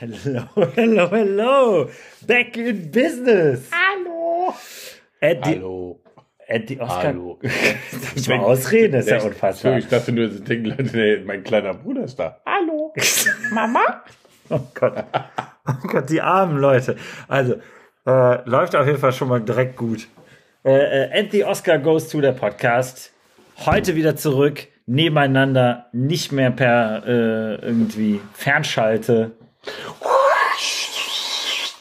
Hello, hello, hello. Back in business. Hallo. Andy, Hallo. Andy Oscar. Hallo. Darf ich mal ausreden? Das ist ja unfassbar. Ich dachte nur, mein kleiner Bruder ist da. Hallo. Mama? Oh Gott. Oh Gott, die armen Leute. Also, äh, läuft auf jeden Fall schon mal direkt gut. Äh, äh, And the Oscar Goes to der Podcast. Heute wieder zurück, nebeneinander, nicht mehr per äh, irgendwie Fernschalte.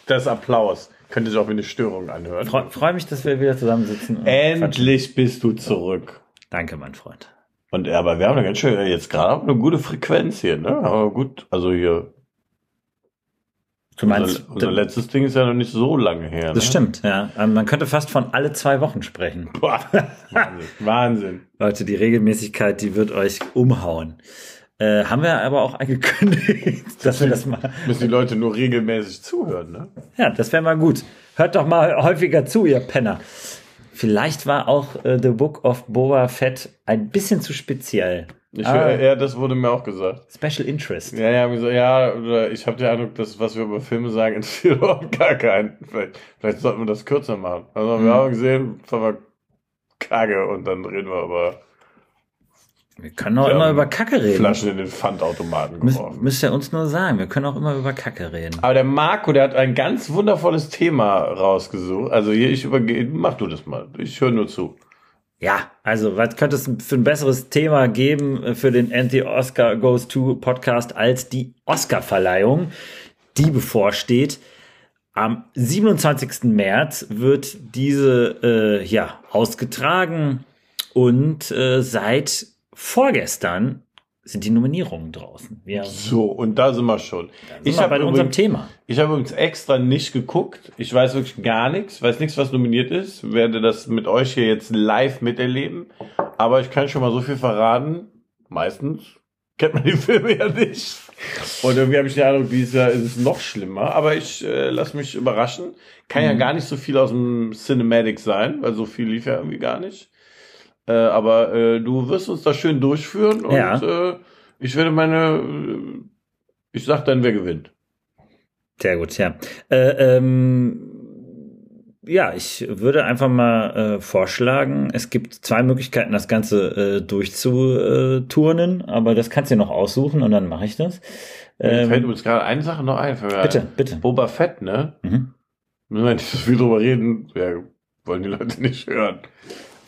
Das Applaus. Könnte sich auch wie eine Störung anhören. Freue freu mich, dass wir wieder zusammensitzen. und quatschen. Endlich bist du zurück. Danke, mein Freund. Und aber wir haben eine ganz schön, jetzt gerade eine gute Frequenz hier, ne? Aber gut, also hier. Du meinst, unser, unser letztes Ding ist ja noch nicht so lange her. das ne? stimmt, ja. Ähm, Man könnte fast von alle zwei Wochen sprechen. Boah, Wahnsinn. Wahnsinn. Leute, die Regelmäßigkeit, die wird euch umhauen. Äh, haben wir aber auch angekündigt, dass wir das mal. Müssen die Leute nur regelmäßig zuhören, ne? Ja, das wäre mal gut. Hört doch mal häufiger zu, ihr Penner. Vielleicht war auch äh, The Book of Boba Fett ein bisschen zu speziell. Ich, Ah. ja, das wurde mir auch gesagt. Special Interest. Ja, ja, so, ja, oder ich habe den Eindruck, dass was wir über Filme sagen, interessiert überhaupt gar keinen. Vielleicht, vielleicht sollten wir das kürzer machen. Also wir haben gesehen, das war Kacke und dann reden wir über Wir können auch Ja, immer über Kacke reden. Flaschen in den Pfandautomaten Müs geworfen. müsst ihr uns nur sagen. Wir können auch immer über Kacke reden. Aber der Marco, der hat ein ganz wundervolles Thema rausgesucht. Also hier, ich übergehe, mach du das mal. Ich höre nur zu. Ja, also was könnte es für ein besseres Thema geben äh, für den Anti-Oscar Goes to Podcast als die Oscar-Verleihung, die bevorsteht. Am 27. März wird diese äh, ja ausgetragen und äh, seit vorgestern sind die Nominierungen draußen. Wir So, und da sind wir schon. sind Ich habe bei unserem übrigens, Thema. ich habe übrigens extra nicht geguckt. Ich weiß wirklich gar nichts, weiß nichts, was nominiert ist. Werde das mit euch hier jetzt live miterleben. Aber ich kann schon mal so viel verraten. Meistens kennt man die Filme ja nicht. Und irgendwie habe ich den Eindruck, dieses Jahr ist es noch schlimmer. Aber ich äh, lasse mich überraschen. Kann ja gar nicht so viel aus dem Cinematic sein, weil so viel lief ja irgendwie gar nicht. Äh, aber äh, du wirst uns da schön durchführen und Ja. äh, ich werde meine, äh, ich sag dann, wer gewinnt. Sehr gut, ja. Äh, ähm, ja, ich würde einfach mal äh, vorschlagen, es gibt zwei Möglichkeiten, das Ganze äh, durchzuturnen, aber das kannst du dir noch aussuchen und dann mache ich das. Mir fällt Ähm, übrigens gerade eine Sache noch ein. Für bitte, bitte. Boba Fett, ne? Mhm. Müssen wir nicht so viel drüber reden. Ja, wollen die Leute nicht hören.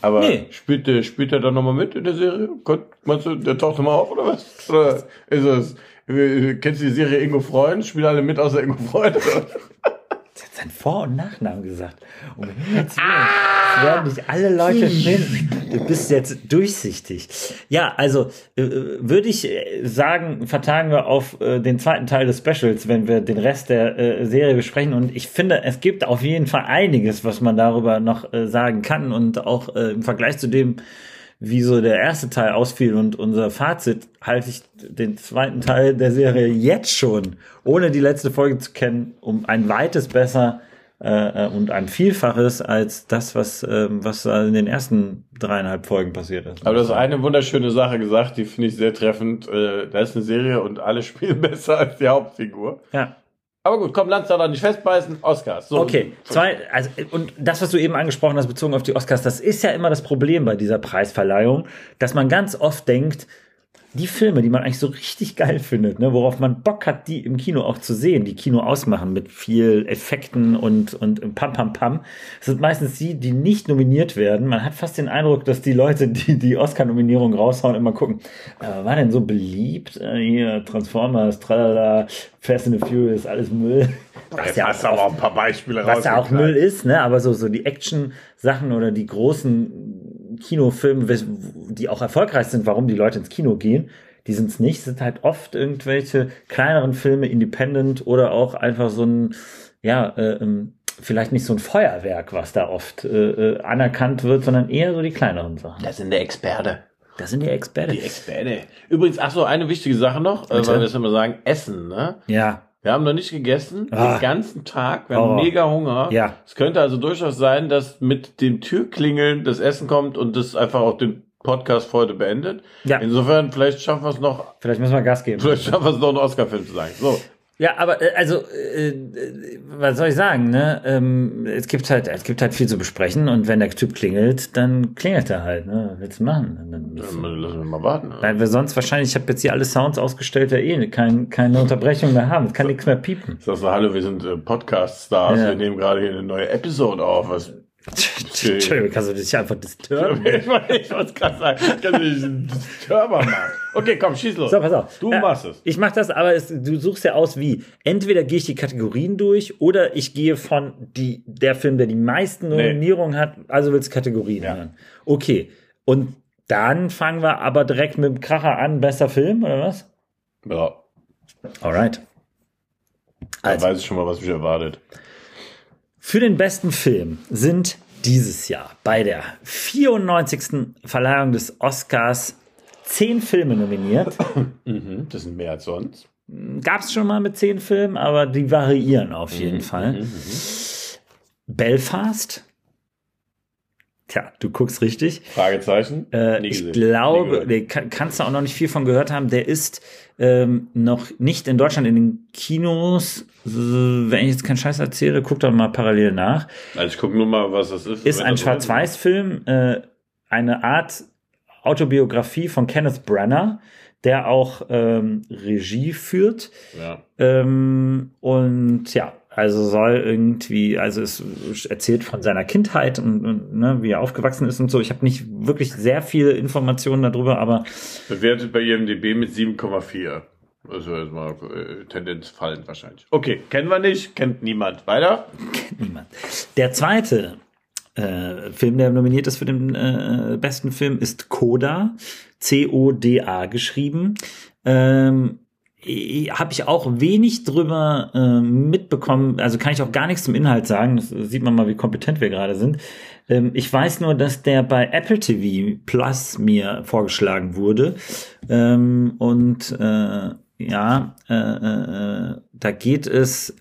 Aber Nee. spielt, der, spielt er da nochmal mit in der Serie? Gott, meinst du, der taucht nochmal auf oder was? Oder ist es, kennst du die Serie Ingo Freund? Spielen alle mit außer Ingo Freund? Seinen Vor- und Nachnamen gesagt. Um Himmels Willen. Das werden nicht alle Leute finden. Du bist jetzt durchsichtig. Ja, also äh, würde ich äh, sagen, vertagen wir auf äh, den zweiten Teil des Specials, wenn wir den Rest der äh, Serie besprechen. Und ich finde, es gibt auf jeden Fall einiges, was man darüber noch äh, sagen kann. Und auch äh, im Vergleich zu dem, wie so der erste Teil ausfiel und unser Fazit, halte ich den zweiten Teil der Serie jetzt schon, ohne die letzte Folge zu kennen, um ein weites besser äh, äh, und ein Vielfaches als das, was, ähm, was in den ersten dreieinhalb Folgen passiert ist. Aber du hast eine wunderschöne Sache gesagt, die finde ich sehr treffend. Äh, da ist eine Serie und alle spielen besser als die Hauptfigur. ja. Aber gut, komm, lass da nicht festbeißen. Oscars. So. Okay, zwei, also, und das, was du eben angesprochen hast, bezogen auf die Oscars, das ist ja immer das Problem bei dieser Preisverleihung, dass man ganz oft denkt, die Filme, die man eigentlich so richtig geil findet, ne, worauf man Bock hat, die im Kino auch zu sehen, die Kino ausmachen mit viel Effekten und, und Pam Pam Pam, sind meistens die, die nicht nominiert werden. Man hat fast den Eindruck, dass die Leute, die die Oscar-Nominierung raushauen, immer gucken, äh, war denn so beliebt? Äh, hier, Transformers, tralala, Fast and the Furious, alles Müll. Was hast du aber auch ein paar Beispiele was ja auch. Müll ist, ne? Aber so, so die Action-Sachen oder die großen Kinofilme, die auch erfolgreich sind, warum die Leute ins Kino gehen, die sind es nicht, sind halt oft irgendwelche kleineren Filme, Independent oder auch einfach so ein, ja, äh, ähm, vielleicht nicht so ein Feuerwerk, was da oft äh, äh, anerkannt wird, sondern eher so die kleineren Sachen. Das sind der Experte. Das sind die Experten. Die Experte. Übrigens, ach so, eine wichtige Sache noch, äh, Bitte? weil wir das immer sagen, Essen, ne? Ja, Wir haben noch nicht gegessen, Ah. den ganzen Tag. Wir haben mega Hunger. Ja. Es könnte also durchaus sein, dass mit dem Türklingeln das Essen kommt und das einfach auch den Podcast für heute beendet. Ja. Insofern, vielleicht schaffen wir es noch, vielleicht müssen wir Gas geben. vielleicht schaffen wir es noch, einen Oscar-Film zu sagen. So. Ja, aber äh, also, äh, äh, was soll ich sagen, ne? Ähm, es gibt halt, es gibt halt viel zu besprechen und wenn der Typ klingelt, dann klingelt er halt, ne? Was willst du machen? Dann, Dann lassen wir mal warten. ne? weil wir sonst wahrscheinlich, ich habe jetzt hier alle Sounds ausgestellt, der eh kein, keine Unterbrechung mehr haben. Es kann nichts mehr piepen. Ich sag so, hallo, wir sind äh, Podcast-Stars, Ja. wir nehmen gerade hier eine neue Episode auf. Was? Entschuldigung, kannst du dich einfach disturben? ich wollte gerade sagen, ich kann nicht einen Disturber machen. Okay, komm, schieß los. So, pass auf. Du Ja, machst es. Ich mach das, aber es, du suchst ja aus wie. Entweder gehe ich die Kategorien durch oder ich gehe von die, der Film, der die meisten Nee. Nominierungen hat, also willst du Kategorien Ja. hören. Okay. Und dann fangen wir aber direkt mit dem Kracher an, bester Film, oder was? Ja, Alright. da Also, weiß ich schon mal, was mich erwartet. Für den besten Film sind dieses Jahr bei der 94. Verleihung des Oscars zehn Filme nominiert. Mhm, das sind mehr als sonst. Gab es schon mal mit zehn Filmen, aber die variieren auf jeden Mhm, Fall. Belfast. Tja, du guckst richtig. Fragezeichen? Äh, ich glaube, nee, kann, kannst du auch noch nicht viel von gehört haben. Der ist ähm, noch nicht in Deutschland in den Kinos. Wenn ich jetzt keinen Scheiß erzähle, guck doch mal parallel nach. Also ich gucke nur mal, was das ist. Ist ein Schwarz-Weiß-Film, äh, eine Art Autobiografie von Kenneth Branagh, der auch ähm, Regie führt. Ja. Ähm, und ja, also soll irgendwie, also es erzählt von seiner Kindheit und, und ne, wie er aufgewachsen ist und so. Ich habe nicht wirklich sehr viele Informationen darüber, aber Bewertet bei IMDb mit 7,4. Also erstmal äh, Tendenz fallend wahrscheinlich. Okay, kennen wir nicht, kennt niemand. Weiter? niemand. Der zweite äh, Film, der nominiert ist für den äh, besten Film, ist Coda. C-O-D-A geschrieben. Ähm, habe ich auch wenig drüber äh, mitbekommen, also kann ich auch gar nichts zum Inhalt sagen, das sieht man mal, wie kompetent wir gerade sind. Ähm, ich weiß nur, dass der bei Apple TV Plus mir vorgeschlagen wurde. Ähm, und äh, ja, äh, äh, da geht es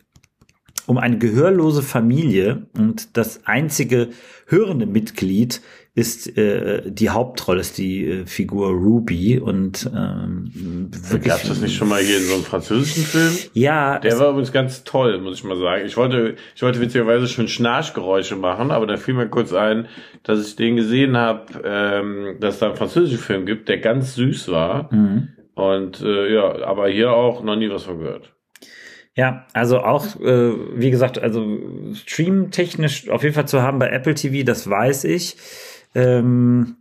um eine gehörlose Familie. Und das einzige hörende Mitglied ist äh, die Hauptrolle, ist die äh, Figur Ruby und ähm, wirklich. Gab es das nicht schon mal hier in so einem französischen Film? Ja, Der war übrigens ganz toll, muss ich mal sagen. Ich wollte, ich wollte witzigerweise schon Schnarchgeräusche machen, aber da fiel mir kurz ein, dass ich den gesehen habe, ähm, dass es da einen französischen Film gibt, der ganz süß war. Mhm. Und äh, ja, aber hier auch noch nie was von gehört. Ja, also auch, äh, wie gesagt, also streamtechnisch auf jeden Fall zu haben bei Apple TV, das weiß ich. Ähm,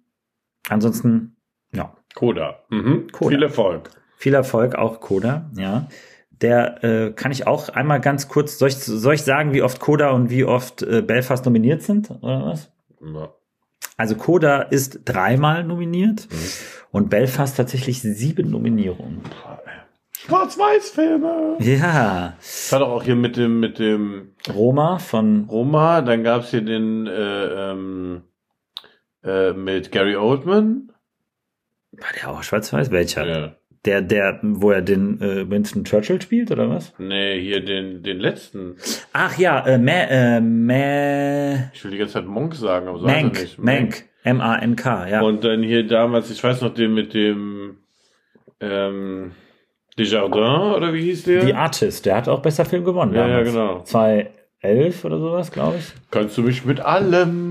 ansonsten, ja, Coda. Mhm. Coda. Viel Erfolg. viel Erfolg, auch Coda, ja. Der äh, kann ich auch einmal ganz kurz, soll ich, soll ich sagen, wie oft Coda und wie oft äh, Belfast nominiert sind, oder was? Ja. Also Coda ist dreimal nominiert und Belfast tatsächlich sieben Nominierungen. Schwarz-Weiß-Filme. Ja, Das war doch auch hier mit dem, mit dem Roma von Roma, dann gab's hier den äh, ähm, äh, mit Gary Oldman. war der auch schwarz-weiß? Welcher? Ja. Der, der, wo er den äh, Winston Churchill spielt, oder was? Nee, hier den, den letzten. Ach ja, äh, Ma, äh, Ma, Ich will die ganze Zeit Monk sagen, aber so Mank, nicht. Mank, M-A-N-K, ja. Und dann hier damals, ich weiß noch, den mit dem ähm, Desjardins, oder wie hieß der? The Artist, der hat auch besser Film gewonnen. Ja, ja, damals. genau. 2011 oder sowas, glaube ich. Kannst du mich mit allem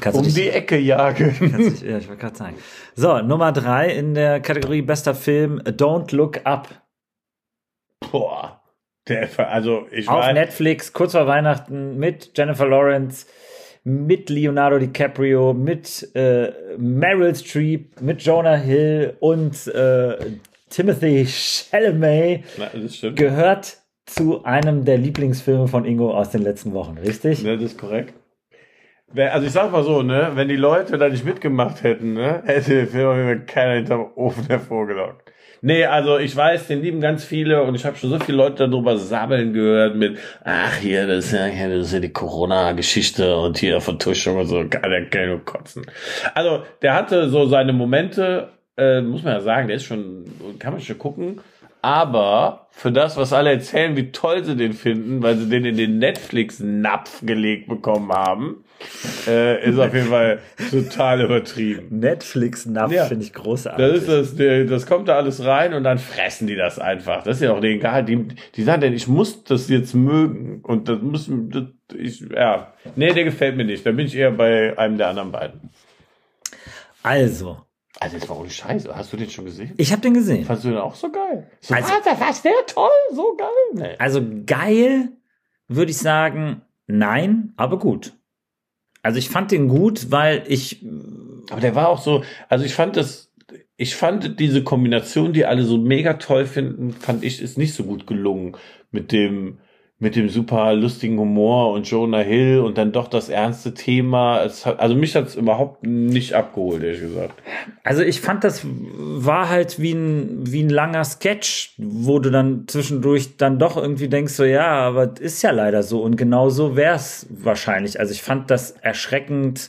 Kannst um dich- die Ecke jagen? Dich- ja, ich wollte gerade sagen. So, Nummer drei in der Kategorie bester Film, Don't Look Up. Boah. Der, also ich Auf war, Netflix, kurz vor Weihnachten, mit Jennifer Lawrence, mit Leonardo DiCaprio, mit äh, Meryl Streep, mit Jonah Hill und äh, Timothy Chalamet das stimmt. gehört zu einem der Lieblingsfilme von Ingo aus den letzten Wochen, richtig? Das ist korrekt. Also ich sag mal so, ne, wenn die Leute da nicht mitgemacht hätten, ne, hätte der Film keiner hinterm Ofen hervorgelockt. Nee, also ich weiß, den lieben ganz viele und ich habe schon so viele Leute darüber sabbeln gehört mit, ach hier, das ist ja, ja, das ist ja die Corona-Geschichte und hier Vertuschung und so, kann der kann nur kotzen. Also der hatte so seine Momente, äh, muss man ja sagen, der ist schon, kann man schon gucken, Aber für das, was alle erzählen, wie toll sie den finden, weil sie den in den Netflix-Napf gelegt bekommen haben, äh, ist auf jeden Fall total übertrieben. Netflix-Napf Ja. finde ich großartig. Das ist das, das kommt da alles rein und dann fressen die das einfach. Das ist ja auch egal. Die, die sagen denn, ich muss das jetzt mögen. Und das muss, das, ich, ja. Nee, der gefällt mir nicht. Da bin ich eher bei einem der anderen beiden. also, Also, jetzt war ohne Scheiße. Hast du den schon gesehen? ich habe den gesehen. Fandst du den auch so geil? So, Also- also, was, der toll, so geil. Nee. Also geil würde ich sagen, nein, aber gut. Also ich fand den gut, weil ich Aber der war auch so, also ich fand das, ich fand diese Kombination, die alle so mega toll finden, fand ich, ist nicht so gut gelungen mit dem, mit dem super lustigen Humor und Jonah Hill und dann doch das ernste Thema. Es hat, also mich hat's überhaupt nicht abgeholt, ehrlich gesagt. Also ich fand, das war halt wie ein, wie ein langer Sketch, wo du dann zwischendurch dann doch irgendwie denkst, so ja, aber ist ja leider so und genau so wär's wahrscheinlich. Also ich fand das erschreckend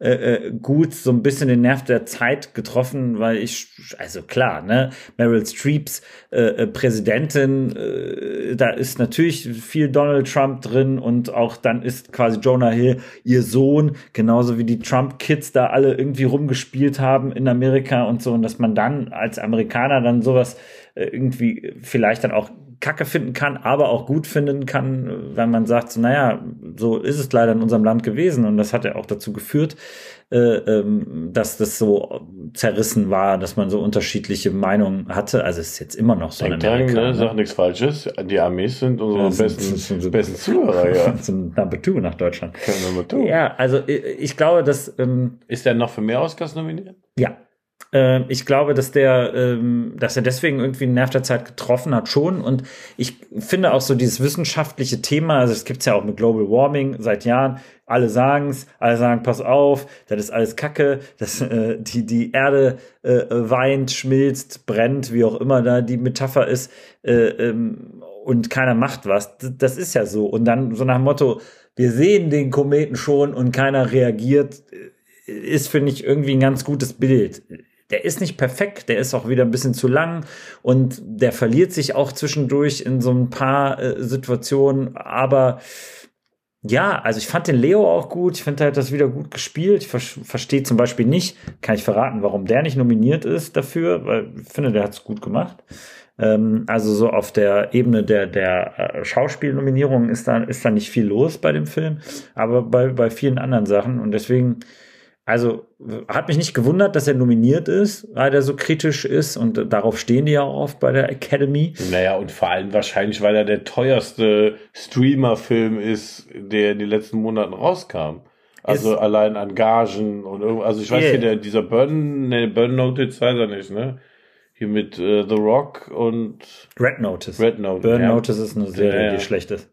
äh, äh, gut, so ein bisschen den Nerv der Zeit getroffen, weil ich, also klar, ne, Meryl Streeps äh, äh, Präsidentin, äh, da ist natürlich viel Donald Trump drin und auch dann ist quasi Jonah Hill ihr Sohn, genauso wie die Trump-Kids da alle irgendwie rumgespielt haben in Amerika und so, und dass man dann als Amerikaner dann sowas irgendwie vielleicht dann auch Kacke finden kann, aber auch gut finden kann, wenn man sagt, so, naja, so ist es leider in unserem Land gewesen und das hat ja auch dazu geführt, äh, ähm, dass das so zerrissen war, dass man so unterschiedliche Meinungen hatte. Also es ist jetzt immer noch so Denk dran, ne, ne? sag nichts Falsches. Die Armees sind unsere Ja, sind- besten, sind- sind- besten Zuhörer, ja. ein Number Two nach Deutschland. Wir mal tun. Ja, also ich, ich glaube, dass ähm, Ist der noch für mehr Oscars nominiert? Ja. Ähm, ich glaube, dass der, ähm, dass er deswegen irgendwie einen Nerv der Zeit getroffen hat, schon. Und ich finde auch so dieses wissenschaftliche Thema, also es gibt's ja auch mit Global Warming seit Jahren. Alle sagen's, alle sagen, pass auf, das ist alles Kacke, dass äh, die, die Erde äh, weint, schmilzt, brennt, wie auch immer da die Metapher ist, äh, ähm, und keiner macht was. Das ist ja so. Und dann so nach dem Motto, wir sehen den Kometen schon und keiner reagiert, äh, ist, finde ich, irgendwie ein ganz gutes Bild. Der ist nicht perfekt, der ist auch wieder ein bisschen zu lang und der verliert sich auch zwischendurch in so ein paar äh, Situationen, aber ja, also ich fand den Leo auch gut. Ich finde, er hat das wieder gut gespielt. Ich ver verstehe zum Beispiel nicht, kann ich verraten, warum der nicht nominiert ist dafür, weil ich finde, der hat es gut gemacht. Ähm, also so auf der Ebene der, der äh, Schauspielnominierung ist da, ist da nicht viel los bei dem Film, aber bei, bei vielen anderen Sachen. Und deswegen, also hat mich nicht gewundert, dass er nominiert ist, weil er so kritisch ist und darauf stehen die ja auch oft bei der Academy. Naja, und vor allem wahrscheinlich, weil er der teuerste Streamer-Film ist, der in den letzten Monaten rauskam. Also Ist- allein an Gagen und irgend, also ich weiß Yeah. hier, der, dieser Burn, ne, Burn Notice weiß er nicht, ne? Hier mit äh, The Rock und Red Notice. Red Notice. Burn ja. Notice ist eine Serie, Ja, die schlecht ist.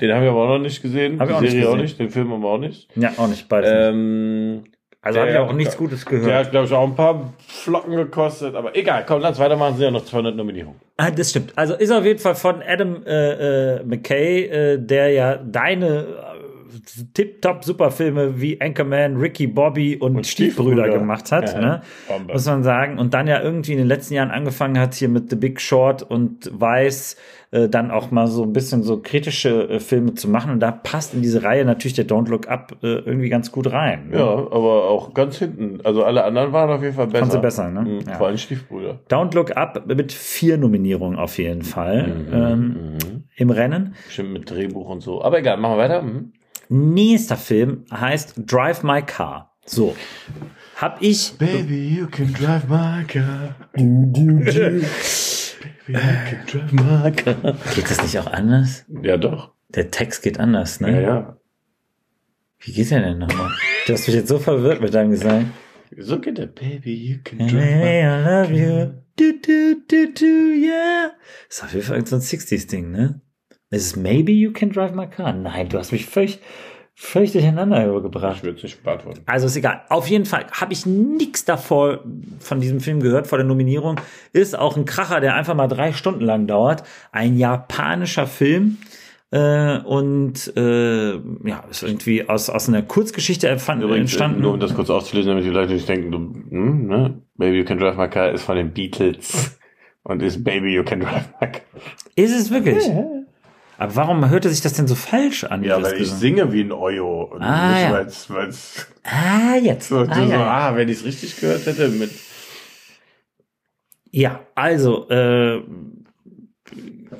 Den haben wir aber auch noch nicht gesehen. Hab Die ich auch nicht Serie auch nicht, den Film haben wir auch nicht. Ja, auch nicht beides. nicht. Also habe ich der- auch nichts Gutes der gehört. hat, glaube ich, auch ein paar Flocken gekostet, aber egal, komm, lass weitermachen, sind ja noch 200 Nominierungen. Ah, das stimmt. Also ist auf jeden Fall von Adam äh, äh, McKay, äh, der ja deine äh, tip-top Superfilme wie Anchorman, Ricky Bobby und, Stiefbrüder, Stiefbrüder. gemacht hat, Ja, ne? Bombe. muss man sagen. Und dann ja irgendwie in den letzten Jahren angefangen hat hier mit The Big Short und Weiß äh, dann auch mal so ein bisschen so kritische äh, Filme zu machen. Und da passt in diese Reihe natürlich der Don't Look Up äh, irgendwie ganz gut rein. ne? Ja, aber auch ganz hinten. Also alle anderen waren auf jeden Fall besser. Fand sie besser, ne? Mhm, Ja. Vor allem Stiefbrüder. Don't Look Up mit vier Nominierungen auf jeden Fall ähm, Mhm. im Rennen. Bestimmt mit Drehbuch und so. Aber egal, machen wir weiter. Mhm. Nächster Film heißt Drive My Car. So. Hab ich. Baby, you can drive my car. Baby, you can drive my car. Geht das nicht auch anders? Ja, doch. Der Text geht anders, ne? Ja, ja. Wie geht der denn nochmal? Du hast mich jetzt so verwirrt mit deinem Gesang. So geht der. Baby, you can drive my Hey, I love you. Du, du, du, du, yeah. Ist auf jeden Fall so ein 60s-Ding, ne? Ist es Maybe You Can Drive My Car? Nein, du hast mich völlig, völlig durcheinander gebracht. Ich würde es nicht beantworten. Also ist egal. Auf jeden Fall habe ich nichts davor von diesem Film gehört, vor der Nominierung. Ist auch ein Kracher, der einfach mal drei Stunden lang dauert. Ein japanischer Film. Äh, und äh, ja, ist irgendwie aus, aus einer Kurzgeschichte Übrigens, entstanden. nur um das kurz aufzulösen, damit die Leute nicht denken, du, hm, ne? Baby, you can drive my car ist von den Beatles. und ist Baby You Can Drive My Car. Ist es wirklich? Aber warum hörte sich das denn so falsch an? Ja, weil ich singe wie ein Oyo. Und Ah, nicht, ja. weil's, weil's Ah, jetzt. so, ah, so, ja, ah, wenn ich es richtig gehört hätte, mit Ja, also, äh,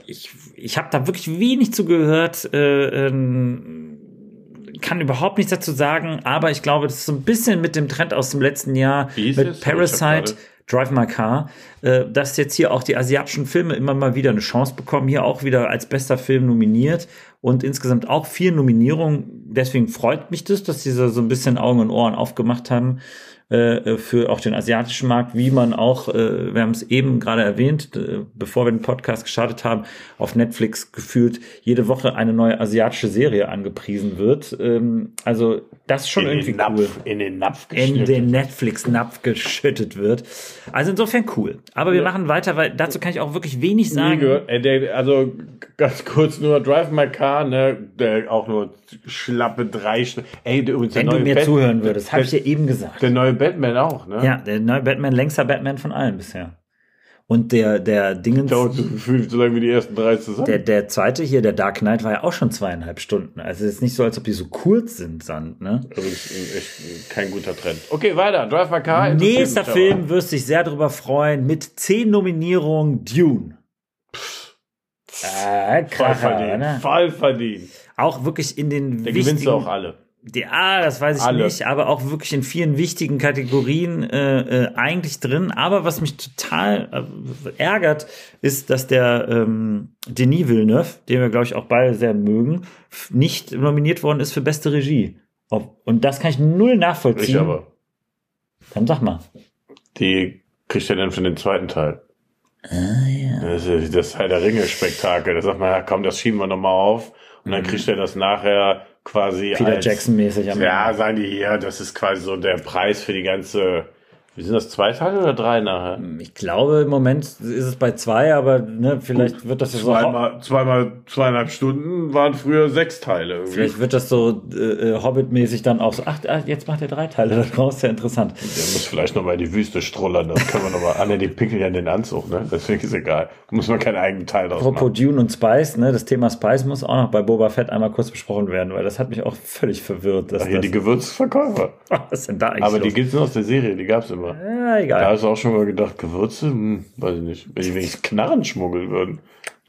ich, ich habe da wirklich wenig zugehört, äh, ähm, kann überhaupt nichts dazu sagen, aber ich glaube, das ist so ein bisschen mit dem Trend aus dem letzten Jahr, Wie mit hab Parasite, Drive My Car, äh, dass jetzt hier auch die asiatischen Filme immer mal wieder eine Chance bekommen, hier auch wieder als bester Film nominiert und insgesamt auch vier Nominierungen. Deswegen freut mich das, dass diese so ein bisschen Augen und Ohren aufgemacht haben äh, für auch den asiatischen Markt, wie man auch, äh, wir haben es eben gerade erwähnt, äh, bevor wir den Podcast gestartet haben, auf Netflix gefühlt jede Woche eine neue asiatische Serie angepriesen wird. Ähm, also das ist schon in irgendwie Napf, cool in den Napf in geschnitten. den Netflix-Napf geschüttet wird. Also insofern cool. Aber wir Ja. machen weiter, weil dazu kann ich auch wirklich wenig sagen. der, also ganz kurz nur Drive My Car, ne, der auch nur schlappe drei Stunden. Ey, übrigens der Wenn du neue mir Bat- zuhören würdest, habe ich dir eben gesagt. der neue Batman auch, ne? Ja, der neue Batman, längster Batman von allen bisher. Und der, der Dingens, Dauert so gefühlt so lange wie die ersten drei zusammen. der, der zweite hier, der Dark Knight, war ja auch schon zweieinhalb Stunden. Also es ist nicht so, als ob die so kurz sind, Sand, ne? also ist echt kein guter Trend. Okay, weiter. Drive My Car. Nächster mich aber. Film wirst dich sehr darüber freuen, mit zehn Nominierungen, Dune. Äh, Voll Kracher, verdient. ne? Voll verdient. Auch wirklich in den Der gewinnst du auch alle. Die, ah, das weiß ich Alle. nicht, aber auch wirklich in vielen wichtigen Kategorien äh, äh, eigentlich drin. Aber was mich total äh, ärgert, ist, dass der ähm, Denis Villeneuve, den wir, glaube ich, auch beide sehr mögen, nicht nominiert worden ist für beste Regie. Und das kann ich null nachvollziehen. Ich aber. Dann sag mal. Die kriegt er dann für den zweiten Teil. Ah, ja. Das ist das Herr der Ringe-Spektakel. Da sagt man, ja komm, das schieben wir nochmal auf. Und dann kriegt er das nachher quasi. Peter Jackson-mäßig am Ja, sagen die hier, das ist quasi so der Preis für die ganze, wie sind das, zwei Teile oder drei nachher? Ich glaube, im Moment ist es bei zwei, aber ne, vielleicht wird das ja so. Zweimal, zweimal zweieinhalb Stunden waren früher sechs Teile. Irgendwie. Vielleicht wird das so äh, äh, Hobbit-mäßig dann auch so. Ach, ah, jetzt macht er drei Teile daraus. Ja, interessant. Der muss vielleicht nochmal in die Wüste strullern, das können wir nochmal. Ne, die pinkeln ja in den Anzug, ne? Deswegen ist egal. Muss man keinen eigenen Teil draus Apropos machen. Dune und Spice, ne, das Thema Spice muss auch noch bei Boba Fett einmal kurz besprochen werden, weil das hat mich auch völlig verwirrt. Dass Ach, hier das, die Gewürzverkäufer. was ist denn da eigentlich Aber die los? gibt's nur aus der Serie, die gab's immer. Ja, Da egal. hast du auch schon mal gedacht, Gewürze? Hm, weiß ich nicht. Wenn die wenigstens Knarren schmuggeln würden.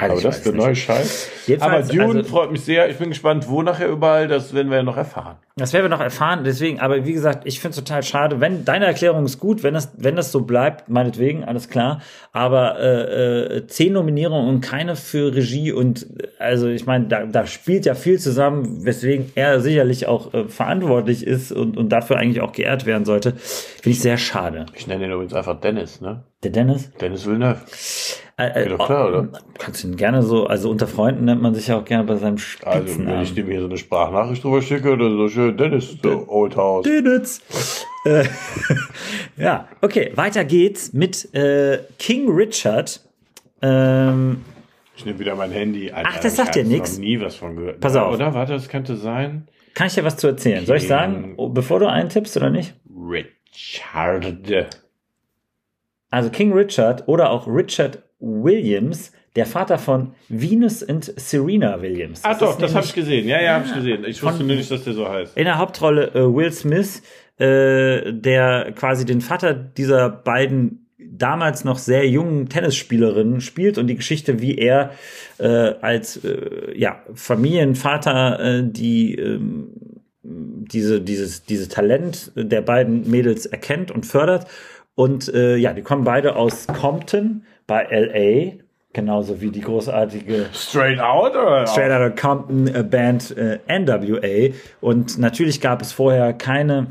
Also Aber das ist der neue Scheiß. Jedenfalls, Aber Dune also- freut mich sehr. Ich bin gespannt, wo nachher überall. Das werden wir ja noch erfahren. Das werden wir noch erfahren, deswegen, aber wie gesagt, ich finde es total schade. Wenn deine Erklärung ist gut, wenn das, wenn das so bleibt, meinetwegen, alles klar. Aber äh, äh, zehn Nominierungen und keine für Regie und also ich meine, da, da spielt ja viel zusammen, weswegen er sicherlich auch äh, verantwortlich ist und, und dafür eigentlich auch geehrt werden sollte. Finde ich sehr schade. Ich nenne ihn übrigens einfach Dennis, ne? Der Dennis? Dennis Villeneuve. Äh, Ja, doch klar, oder? Kannst du ihn gerne so, also unter Freunden nennt man sich ja auch gerne bei seinem Also, Spitznamen. wenn ich dem hier so eine Sprachnachricht drüber schicke, dann so schön, Dennis, so Old House. Dennis. äh, ja, okay, weiter geht's mit äh, King Richard. Ähm, Ich nehme wieder mein Handy. Alter, Ach, das sagt ich dir nix. noch nie was von gehört. Pass Ja, auf. Oder? Warte, das könnte sein. kann ich dir was zu erzählen? Soll ich King- sagen, oh, bevor du eintippst oder nicht? Richard. Also King Richard oder auch Richard Williams, der Vater von Venus und Serena Williams. Ach doch, das habe ich gesehen. Ja, ja, habe ich gesehen. Ich wusste nur nicht, dass der so heißt. In der Hauptrolle äh, Will Smith, äh, der quasi den Vater dieser beiden damals noch sehr jungen Tennisspielerinnen spielt und die Geschichte, wie er äh, als äh, ja, Familienvater äh, die ähm, diese, dieses, dieses Talent der beiden Mädels erkennt und fördert. Und äh, ja, die kommen beide aus Compton bei LA, genauso wie die großartige Straight out oder? Straight Outta Compton äh, Band äh, NWA. Und natürlich gab es vorher keine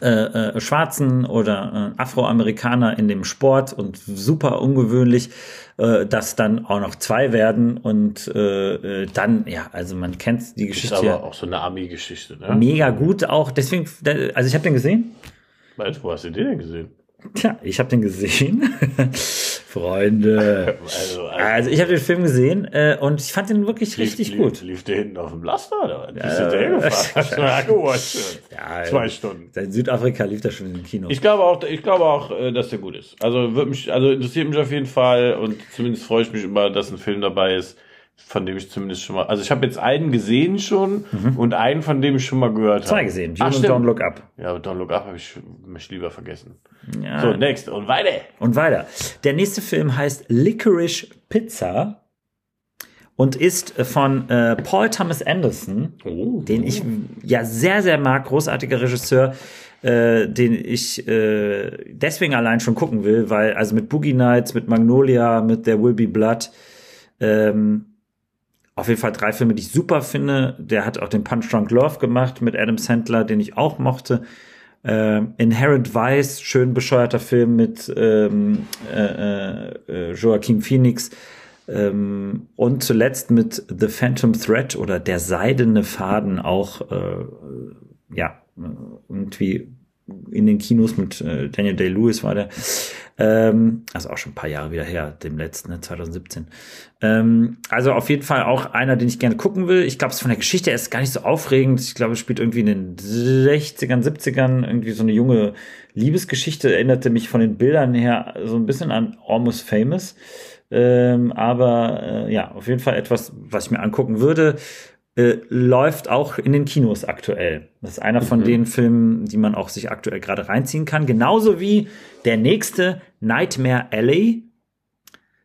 äh, äh, Schwarzen oder äh, Afroamerikaner in dem Sport und super ungewöhnlich, äh, dass dann auch noch zwei werden und äh, äh, dann, ja, also man kennt die Ist Geschichte aber ja auch so eine Ami-Geschichte, ne? mega gut auch. Deswegen, also ich habe den gesehen. Wo hast du den denn gesehen? Tja, ich habe den gesehen Freunde. Also, Also ich habe den Film gesehen äh, und ich fand den wirklich richtig lief, gut. Lief der hinten auf dem Laster oder was? Ja, da hingefahren? ja. Ja, Zwei Stunden. Seit Südafrika lief das schon in den Kino. Ich glaube auch, ich glaube auch, äh, dass der gut ist. Also wird mich, also interessiert mich auf jeden Fall und zumindest freue ich mich immer, dass ein Film dabei ist, von dem ich zumindest schon mal, also ich habe jetzt einen gesehen schon und einen von dem ich schon mal gehört habe. Zwei gesehen, Dune Ach, und. Don't Look Up. Ja, aber Don't Look Up habe ich mich lieber vergessen. Ja. So, next und weiter. Und weiter. Der nächste Film heißt Licorice Pizza und ist von äh, Paul Thomas Anderson, Oh. den ich ja sehr, sehr mag, großartiger Regisseur, äh, den ich äh, deswegen allein schon gucken will, weil also mit Boogie Nights, mit Magnolia, mit There Will Be Blood, ähm, auf jeden Fall drei Filme, die ich super finde. Der hat auch den Punch Drunk Love gemacht mit Adam Sandler, den ich auch mochte. Ähm, Inherent Vice, schön bescheuerter Film mit ähm, äh, äh, Joaquin Phoenix. Ähm, und zuletzt mit The Phantom Thread oder Der seidene Faden auch, äh, ja, irgendwie in den Kinos mit äh, Daniel Day-Lewis war der. Ähm, also auch schon ein paar Jahre wieder her, dem letzten, ne, 2017. Ähm, also auf jeden Fall auch einer, den ich gerne gucken will. Ich glaube, es von der Geschichte her ist gar nicht so aufregend. Ich glaube, es spielt irgendwie in den 60ern, 70ern irgendwie so eine junge Liebesgeschichte. Erinnerte mich von den Bildern her so ein bisschen an Almost Famous. Ähm, aber äh, ja, auf jeden Fall etwas, was ich mir angucken würde. Äh, läuft auch in den Kinos aktuell. Das ist einer von den Filmen, die man auch sich aktuell gerade reinziehen kann. Genauso wie der nächste Nightmare Alley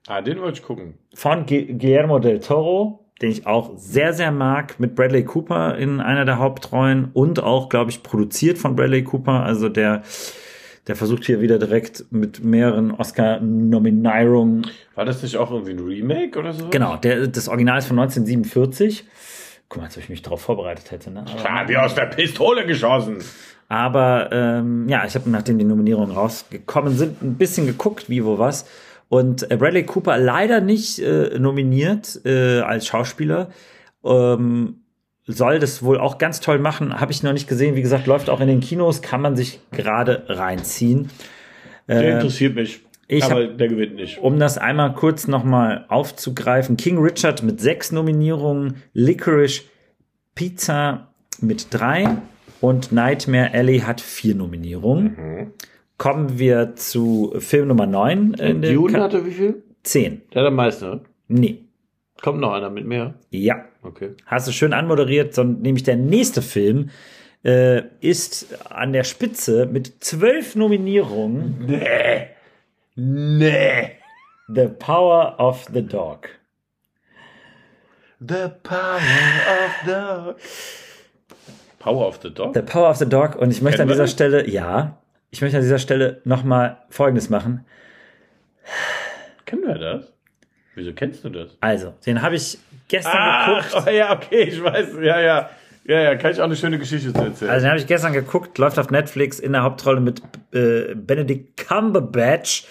Ah, den wollte ich gucken. von Gu- Guillermo del Toro, den ich auch sehr, sehr mag, mit Bradley Cooper in einer der Hauptrollen und auch, glaube ich, produziert von Bradley Cooper. Also der, der versucht hier wieder direkt mit mehreren Oscar-Nominierungen War das nicht auch irgendwie ein Remake oder so? Genau, der, das Original ist von 1947. Guck mal, als ob ich mich darauf vorbereitet hätte. Ne? Aber, wie aus der Pistole geschossen. aber ähm, ja, ich habe, nachdem die Nominierungen rausgekommen sind, ein bisschen geguckt, wie, wo, was. Und äh, Bradley Cooper leider nicht äh, nominiert äh, als Schauspieler. Ähm, soll das wohl auch ganz toll machen. Habe ich noch nicht gesehen. Wie gesagt, läuft auch in den Kinos, kann man sich gerade reinziehen. Der interessiert mich. Ich aber hab- der gewinnt nicht. Um das einmal kurz nochmal aufzugreifen, King Richard mit sechs Nominierungen, Licorice Pizza mit drei und Nightmare Alley hat vier Nominierungen. Kommen wir zu Film Nummer neun. In der Dune Ka- hatte wie viel? zehn. Der hat am meisten, ne? Nee. Kommt noch einer mit mehr? Ja. Okay. Hast du schön anmoderiert, sondern nämlich der nächste Film äh, ist an der Spitze mit zwölf Nominierungen Nee. Nee. The Power of the Dog. The power of the... Power of the Dog? The Power of the Dog. Und ich möchte an Kennen dieser? Stelle, ja, ich möchte an dieser Stelle nochmal Folgendes machen. Kennen wir das? Wieso kennst du das? Also, den habe ich gestern Ah, geguckt. oh, ja, okay, ich weiß. Ja, ja. Ja, ja, kann ich auch eine schöne Geschichte zu erzählen. Also, den habe ich gestern geguckt, läuft auf Netflix in der Hauptrolle mit äh, Benedict Cumberbatch,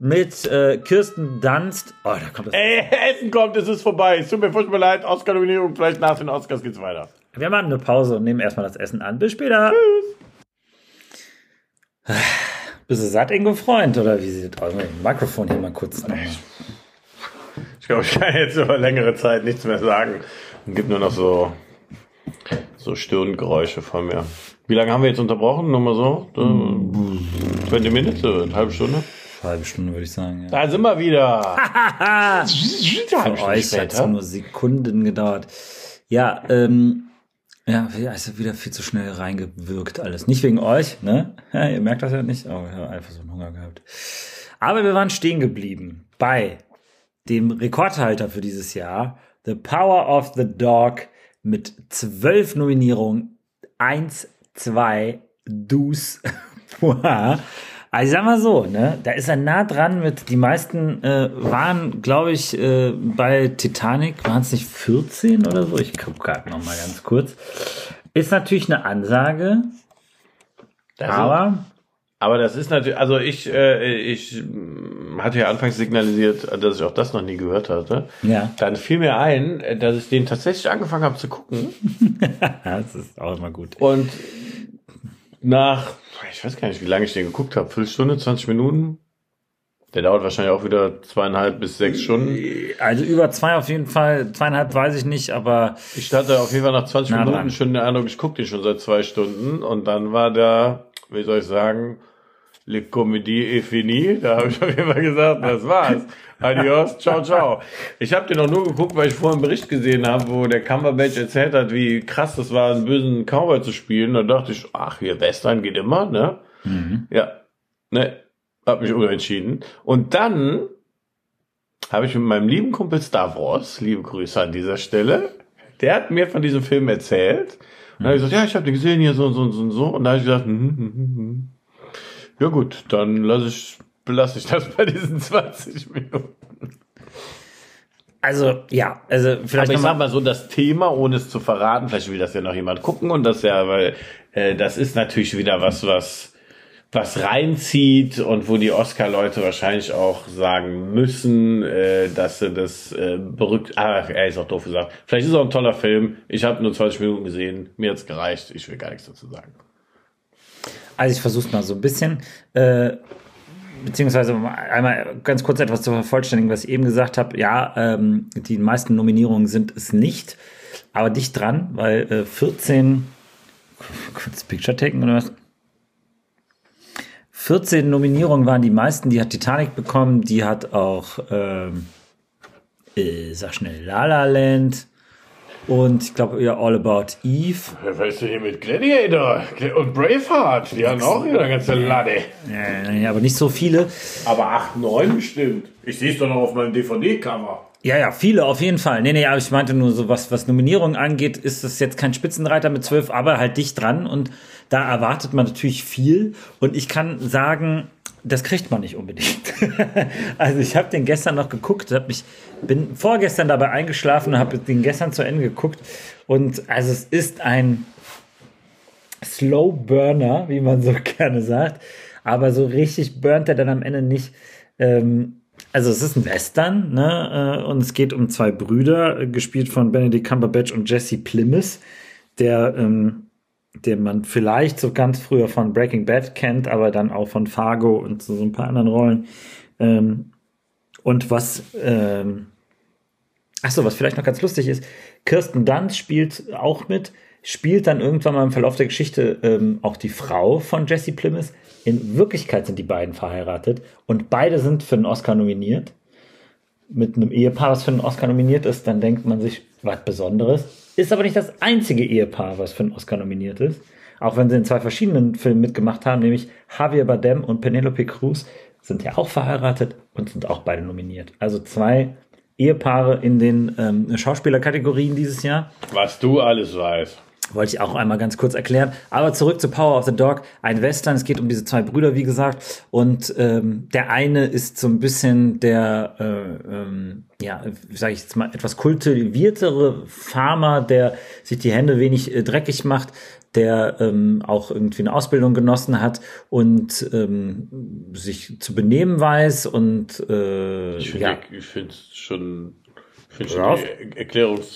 mit äh, Kirsten Dunst. Oh, da kommt das. Ey, Essen kommt, es ist vorbei. Es tut mir furchtbar leid. Oscar-Nominierung, vielleicht nach den Oscars geht's weiter. Wir machen eine Pause und nehmen erstmal das Essen an. Bis später. Bist du satt, Ingo Freund? Oder wie sieht das aus? Mikrofon hier mal kurz. nochmal. Ich glaube, ich kann jetzt über längere Zeit nichts mehr sagen. Und gibt nur noch so, so Stirngeräusche von mir. Wie lange haben wir jetzt unterbrochen? Nur mal so? 20 Minuten? Eine halbe Stunde? Halbe Stunde, würde ich sagen. Ja. Da sind wir wieder. Für euch hat es nur Sekunden gedauert. Ja, ähm, ja, ja wieder viel zu schnell reingewirkt alles. Nicht wegen euch, ne? Ja, ihr merkt das ja nicht. Oh, ich habe einfach so einen Hunger gehabt. Aber wir waren stehen geblieben bei dem Rekordhalter für dieses Jahr, The Power of the Dog mit zwölf Nominierungen, eins, zwei, dus. Also ich sag mal so, ne, da ist er nah dran mit, die meisten äh, waren, glaube ich, äh, bei Titanic, waren es nicht 14 oder so? Ich gucke gerade noch mal ganz kurz. Ist natürlich eine Ansage, aber Aber das ist natürlich, also ich, äh, ich hatte ja anfangs signalisiert, dass ich auch das noch nie gehört hatte. ja, Dann fiel mir ein, dass ich den tatsächlich angefangen habe zu gucken. das ist auch immer gut. Und nach, ich weiß gar nicht, wie lange ich den geguckt habe, Viertelstunde, 20 Minuten, Der dauert wahrscheinlich auch wieder zweieinhalb bis sechs Stunden. Also über zwei auf jeden Fall, zweieinhalb weiß ich nicht, aber Ich hatte auf jeden Fall nach 20 Na Minuten dran. schon den Eindruck, ich gucke den schon seit zwei Stunden und dann war da, wie soll ich sagen, Le Comédie est fini. Da habe ich auf jeden Fall gesagt, das war's. Adios, ciao, ciao. Ich habe den auch nur geguckt, weil ich vorhin einen Bericht gesehen habe, wo der Cumberbatch erzählt hat, wie krass das war, einen bösen Cowboy zu spielen. Da dachte ich, ach, hier Western geht immer, ne? Ja, ne, hab mich umentschieden. Und dann habe ich mit meinem lieben Kumpel Stavros, liebe Grüße an dieser Stelle, der hat mir von diesem Film erzählt. Und dann habe ich gesagt, ja, ich habe den gesehen hier so und so und so und so. Und da habe ich gesagt, hm, hm, hm, hm. Ja gut, dann lasse ich, belasse ich das bei diesen 20 Minuten. also ja, also vielleicht Aber ich sag mal so, das Thema, ohne es zu verraten, vielleicht will das ja noch jemand gucken und das ja, weil äh, das ist natürlich wieder was, was was reinzieht und wo die Oscar-Leute wahrscheinlich auch sagen müssen, äh, dass sie das äh, berückt. Ah, er ist auch doof gesagt. Vielleicht ist es auch ein toller Film. Ich habe nur 20 Minuten gesehen. Mir hat's gereicht. Ich will gar nichts dazu sagen. Also ich versuche mal so ein bisschen, äh, beziehungsweise einmal ganz kurz etwas zu vervollständigen, was ich eben gesagt habe. Ja, ähm, die meisten Nominierungen sind es nicht, aber dicht dran, weil äh, 14, kurz Picture taken oder was? 14 Nominierungen waren die meisten, die hat Titanic bekommen, die hat auch, ähm, äh, sag schnell, La La Land und ich glaube, ja, All About Eve. Weißt du hier mit Gladiator und Braveheart, die haben auch hier eine ganze Lade. Äh, aber nicht so viele. Aber 8, 9 bestimmt. Ich sehe es doch noch auf meinem DVD-Cover. Ja, ja, viele auf jeden Fall. Nee, nee, aber ich meinte nur so, was, was Nominierungen angeht, ist das jetzt kein Spitzenreiter mit zwölf, aber halt dicht dran und da erwartet man natürlich viel und ich kann sagen, das kriegt man nicht unbedingt. also ich habe den gestern noch geguckt, hab mich, bin vorgestern dabei eingeschlafen und habe den gestern zu Ende geguckt und also es ist ein Slow Burner, wie man so gerne sagt, aber so richtig burnt er dann am Ende nicht. Ähm, also es ist ein Western, ne? äh, Und es geht um zwei Brüder, äh, gespielt von Benedict Cumberbatch und Jesse Plymouth, der, ähm, den man vielleicht so ganz früher von Breaking Bad kennt, aber dann auch von Fargo und so, so ein paar anderen Rollen. Ähm, und was, ähm, ach so, was vielleicht noch ganz lustig ist, Kirsten Dunst spielt auch mit, spielt dann irgendwann mal im Verlauf der Geschichte ähm, auch die Frau von Jesse Plymouth. In Wirklichkeit sind die beiden verheiratet und beide sind für einen Oscar nominiert. Mit einem Ehepaar, was für einen Oscar nominiert ist, dann denkt man sich, was Besonderes. Ist aber nicht das einzige Ehepaar, was für einen Oscar nominiert ist. Auch wenn sie in zwei verschiedenen Filmen mitgemacht haben, nämlich Javier Bardem und Penelope Cruz sind ja auch verheiratet und sind auch beide nominiert. Also zwei Ehepaare in den ähm, Schauspielerkategorien dieses Jahr. Was du alles weißt. Wollte ich auch einmal ganz kurz erklären. Aber zurück zu Power of the Dog. Ein Western. Es geht um diese zwei Brüder, wie gesagt. Und ähm, der eine ist so ein bisschen der, äh, ähm, ja, sage ich jetzt mal, etwas kultiviertere Farmer, der sich die Hände wenig äh, dreckig macht der ähm, auch irgendwie eine Ausbildung genossen hat und ähm, sich zu benehmen weiß und äh, Ich finde ja, ich find's schon,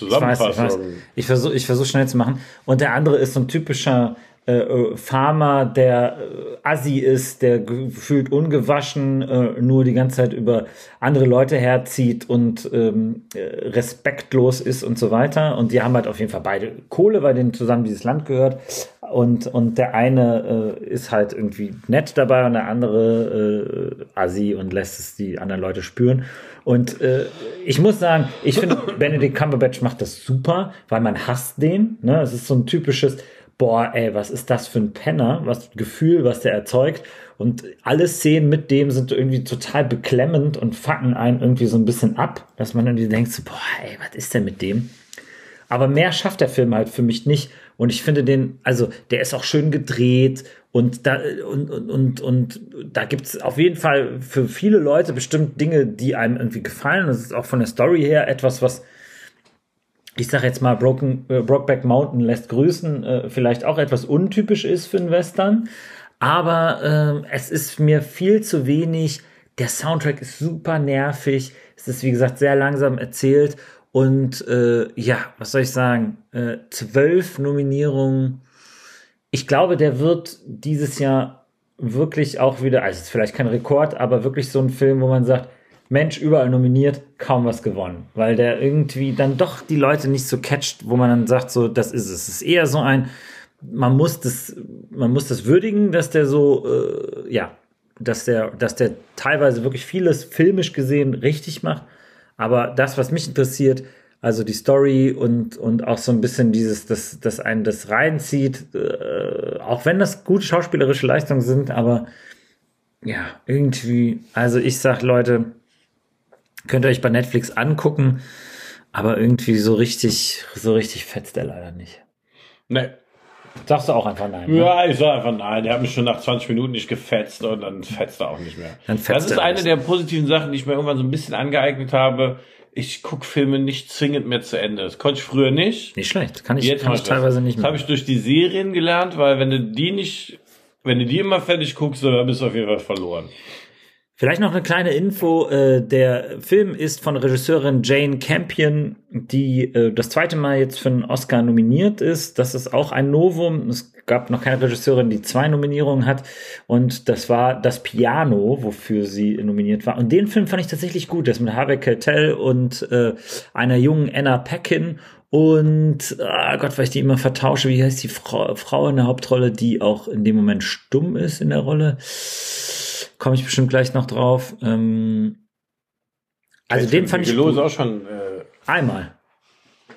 ich weiß, ich weiß. Ich versuche ich versuch schnell zu machen. Und der andere ist so ein typischer äh, äh, Farmer, der äh, Assi ist, der gefühlt ungewaschen äh, nur die ganze Zeit über andere Leute herzieht und ähm, äh, respektlos ist und so weiter. Und die haben halt auf jeden Fall beide Kohle, weil denen zusammen dieses Land gehört. Und, und der eine äh, ist halt irgendwie nett dabei und der andere äh, Assi und lässt es die anderen Leute spüren. Und äh, ich muss sagen, ich finde, Benedict Cumberbatch macht das super, weil man hasst den. Ne? Es ist so ein typisches, boah, ey, was ist das für ein Penner? Was Gefühl, was der erzeugt. Und alle Szenen mit dem sind irgendwie total beklemmend und fucken einen irgendwie so ein bisschen ab, dass man irgendwie denkt, so, boah, ey, was ist denn mit dem? Aber mehr schafft der Film halt für mich nicht. Und ich finde den, also der ist auch schön gedreht und da und und und, und da gibt's auf jeden Fall für viele Leute bestimmt Dinge, die einem irgendwie gefallen. Das ist auch von der Story her etwas, was ich sag jetzt mal, Broken, äh, Brokeback Mountain lässt grüßen, äh, vielleicht auch etwas untypisch ist für einen Western. Aber äh, es ist mir viel zu wenig. Der Soundtrack ist super nervig. Es ist, wie gesagt, sehr langsam erzählt. Und äh, ja, was soll ich sagen? Äh, zwölf Nominierungen. Ich glaube, der wird dieses Jahr wirklich auch wieder, also es ist vielleicht kein Rekord, aber wirklich so ein Film, wo man sagt, Mensch, überall nominiert, kaum was gewonnen. Weil der irgendwie dann doch die Leute nicht so catcht, wo man dann sagt, so, das ist es. Es ist eher so ein, man muss das, man muss das würdigen, dass der so, äh, ja, dass der, dass der teilweise wirklich vieles filmisch gesehen richtig macht. Aber das, was mich interessiert, also die Story und, und auch so ein bisschen dieses, dass, dass einen das reinzieht, äh, auch wenn das gute schauspielerische Leistungen sind, aber ja, irgendwie, also ich sag Leute, könnt ihr euch bei Netflix angucken, aber irgendwie so richtig, so richtig fetzt der leider nicht. Nee. Sagst du auch einfach nein. Ne? Ja, ich sag einfach nein. Der hat mich schon nach 20 Minuten nicht gefetzt und dann fetzt er auch nicht mehr. Dann fetzt das ist er eine nicht. der positiven Sachen, die ich mir irgendwann so ein bisschen angeeignet habe. Ich guck Filme nicht zwingend mehr zu Ende. Das konnte ich früher nicht. Nicht schlecht. Kann ich, Jetzt kann ich das. teilweise nicht Das mehr. habe ich durch die Serien gelernt, weil wenn du die nicht, wenn du die immer fertig guckst, dann bist du auf jeden Fall verloren. Vielleicht noch eine kleine Info. Äh, der Film ist von Regisseurin Jane Campion, die äh, das zweite Mal jetzt für einen Oscar nominiert ist. Das ist auch ein Novum. Es gab noch keine Regisseurin, die zwei Nominierungen hat. Und das war das Piano, wofür sie nominiert war. Und den Film fand ich tatsächlich gut. Das mit Harvey Keitel und äh, einer jungen Anna Paquin. Und ah Gott, weil ich die immer vertausche, wie heißt die Frau, Frau in der Hauptrolle, die auch in dem Moment stumm ist in der Rolle? Komme ich bestimmt gleich noch drauf. Ähm, also den fand ich ist gut. auch schon, äh, einmal,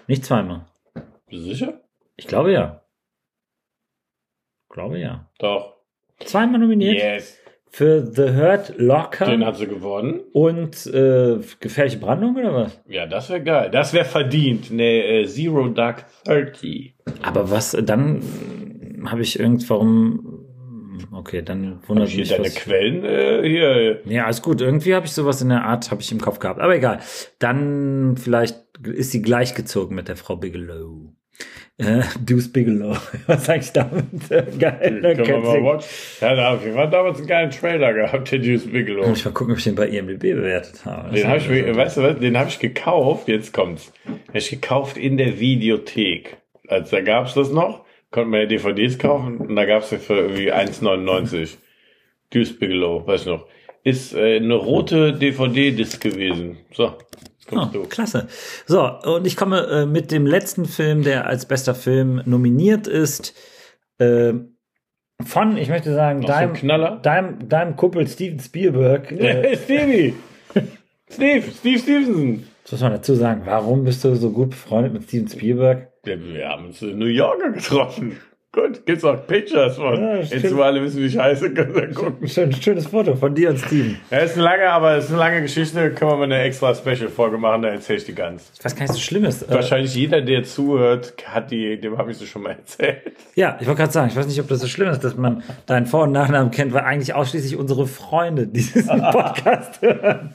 nicht zweimal. bist du sicher? Ich glaube ja. Glaube ja. Doch. Zweimal nominiert Yes. für The Hurt Locker Den hat sie gewonnen. und äh, gefährliche Brandung oder was? Ja, das wäre geil. Das wäre verdient. Nee, äh, Zero Dark Thirty. Aber was dann habe ich irgendwann okay, dann wundert ich hier mich deine was. Quellen äh, hier. Ja, alles gut. Irgendwie habe ich sowas in der Art habe ich im Kopf gehabt. Aber egal. Dann vielleicht ist sie gleichgezogen mit der Frau Bigelow. Äh, Deuce Bigelow. Was sag ich damit? Äh, Geil. Können wir mal. Ja, da hab ich war damals einen geilen Trailer gehabt, der Deuce Bigelow. Muss ich mal gucken, ob ich den bei IMDb bewertet habe. Den habe ich, mir- weißt du was, den habe ich gekauft, jetzt kommt's. Den hab ich gekauft in der Videothek. Als da gab's das noch, konnte man ja DVDs kaufen und da gab's den für irgendwie 1,99. Deuce Bigelow, weiß ich noch. Ist äh, eine rote DVD-Disc gewesen. So, Oh, klasse. So, und ich komme äh, mit dem letzten Film, der als bester Film nominiert ist, äh, von, ich möchte sagen, deinem, Knaller? deinem, deinem Kumpel Steven Spielberg. Äh, Stevie! Steve, Steve Stevenson. das muss man dazu sagen, warum bist du so gut befreundet mit Steven Spielberg? Wir haben uns in New Yorker getroffen. Gut, gibt's auch Pictures von. Ja, Jetzt, wo alle wissen, wie ich heiße, können wir gucken. Schön, schönes Foto von dir und Steven. Ja, ist eine lange, aber ist eine lange Geschichte. Können wir mal eine extra Special-Folge machen, da erzähle ich die ganz. Was gar nicht so schlimm ist. Äh, Wahrscheinlich jeder, der zuhört, hat die, dem habe ich sie schon mal erzählt. ja, ich wollte gerade sagen, ich weiß nicht, ob das so schlimm ist, dass man deinen Vor- und Nachnamen kennt, weil eigentlich ausschließlich unsere Freunde diesen Podcast hören.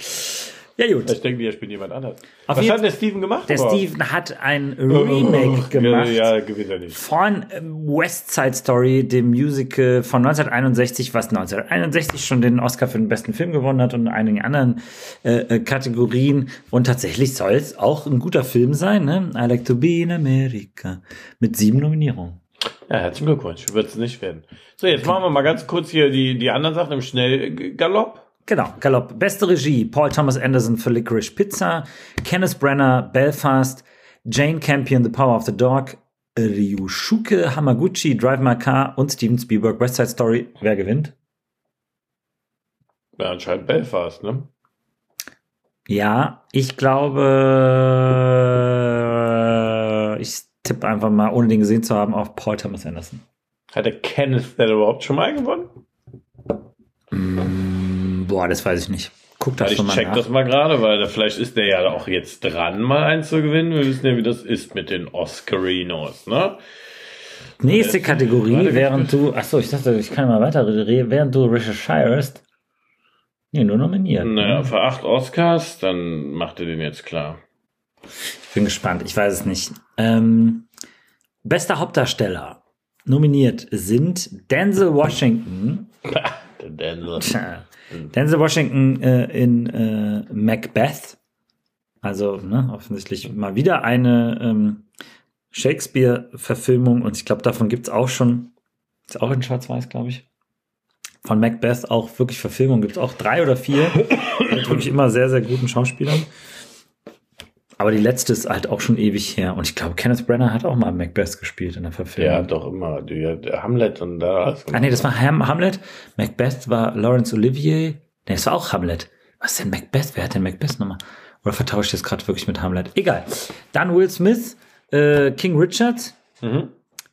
Ja, gut. Ich denke, ich bin jemand anders. Auf Was hat der Steven gemacht? Der überhaupt? Steven hat ein Remake gemacht Ja, gewinnt er nicht. von ähm, West Side Story, dem Musical von 1961, was 1961 schon den Oscar für den besten Film gewonnen hat und in einigen anderen äh, äh, Kategorien. Und tatsächlich soll es auch ein guter Film sein, ne? I Like to Be in America. Mit sieben Nominierungen. Ja, herzlichen Glückwunsch. Wird es nicht werden. So, jetzt machen wir mal ganz kurz hier die, die anderen Sachen im Schnellgalopp. Genau, Galopp. Beste Regie, Paul Thomas Anderson für Licorice Pizza, Kenneth Brenner, Belfast, Jane Campion, The Power of the Dog, Ryushuke Hamaguchi, Drive My Car und Steven Spielberg, West Side Story. Wer gewinnt? Ja, anscheinend Belfast, ne? Ja, ich glaube, ich tippe einfach mal, ohne den gesehen zu haben, auf Paul Thomas Anderson. Hat der Kenneth denn überhaupt schon mal gewonnen? Mm, Boah, das weiß ich nicht. Guck das Also schon ich mal check nach. das mal gerade, weil vielleicht ist der ja auch jetzt dran, mal eins zu gewinnen. Wir wissen ja, wie das ist mit den Oscarinos, ne? Nächste Kategorie, Warte, während du, ach so, ich dachte, ich kann mal weiter reden, während du recherchierst. Nee, nur nominiert. Naja, ne? für acht Oscars, dann macht ihr den jetzt klar. Ich bin gespannt, ich weiß es nicht. Ähm, bester Hauptdarsteller nominiert sind Denzel Washington, Der Denzel. Tja, Denzel Washington äh, in äh, Macbeth, also ne, offensichtlich mal wieder eine ähm, Shakespeare-Verfilmung und ich glaube, davon gibt's auch schon, ist auch in Schwarz-Weiß, glaube ich. von Macbeth auch wirklich Verfilmungen. Gibt es auch drei oder vier mit wirklich immer sehr, sehr guten Schauspielern. Aber die letzte ist halt auch schon ewig her. Und ich glaube, Kenneth Brenner hat auch mal Macbeth gespielt in der Verfilmung. Ja, doch immer. Hamlet und da. Ah, nee, das war Ham Hamlet. Macbeth war Laurence Olivier. Nee, das war auch Hamlet. Was ist denn Macbeth? Wer hat denn Macbeth nochmal? Oder vertauscht das gerade wirklich mit Hamlet? Egal. Dann Will Smith, äh, King Richard, Mhm.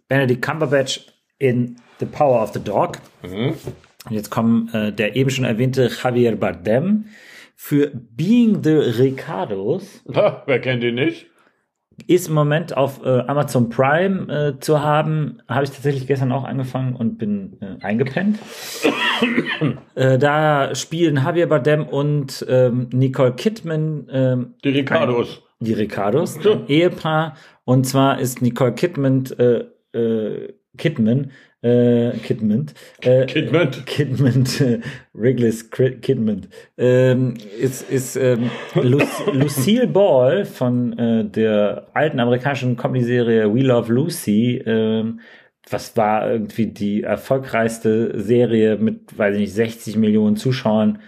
Benedict Cumberbatch in The Power of the Dog. Mhm. Und jetzt kommen äh, der eben schon erwähnte Javier Bardem für Being the Ricardos. Ha, wer kennt ihn nicht? Ist im Moment auf äh, Amazon Prime äh, zu haben. Habe ich tatsächlich gestern auch angefangen und bin äh, eingepennt. äh, da spielen Javier Bardem und ähm, Nicole Kidman ähm, Die Ricardos. die Ricardos, ein Ehepaar. Und zwar ist Nicole Kidman, äh, äh, Kidman, äh, Kidman, äh, Kidman. Kidman, äh, Wrigley's Kidman, ähm, ist, ist ähm, Lu Lucille Ball von äh, der alten amerikanischen Comedy-Serie We Love Lucy, ähm, was war irgendwie die erfolgreichste Serie mit, weiß ich nicht, 60 Millionen Zuschauern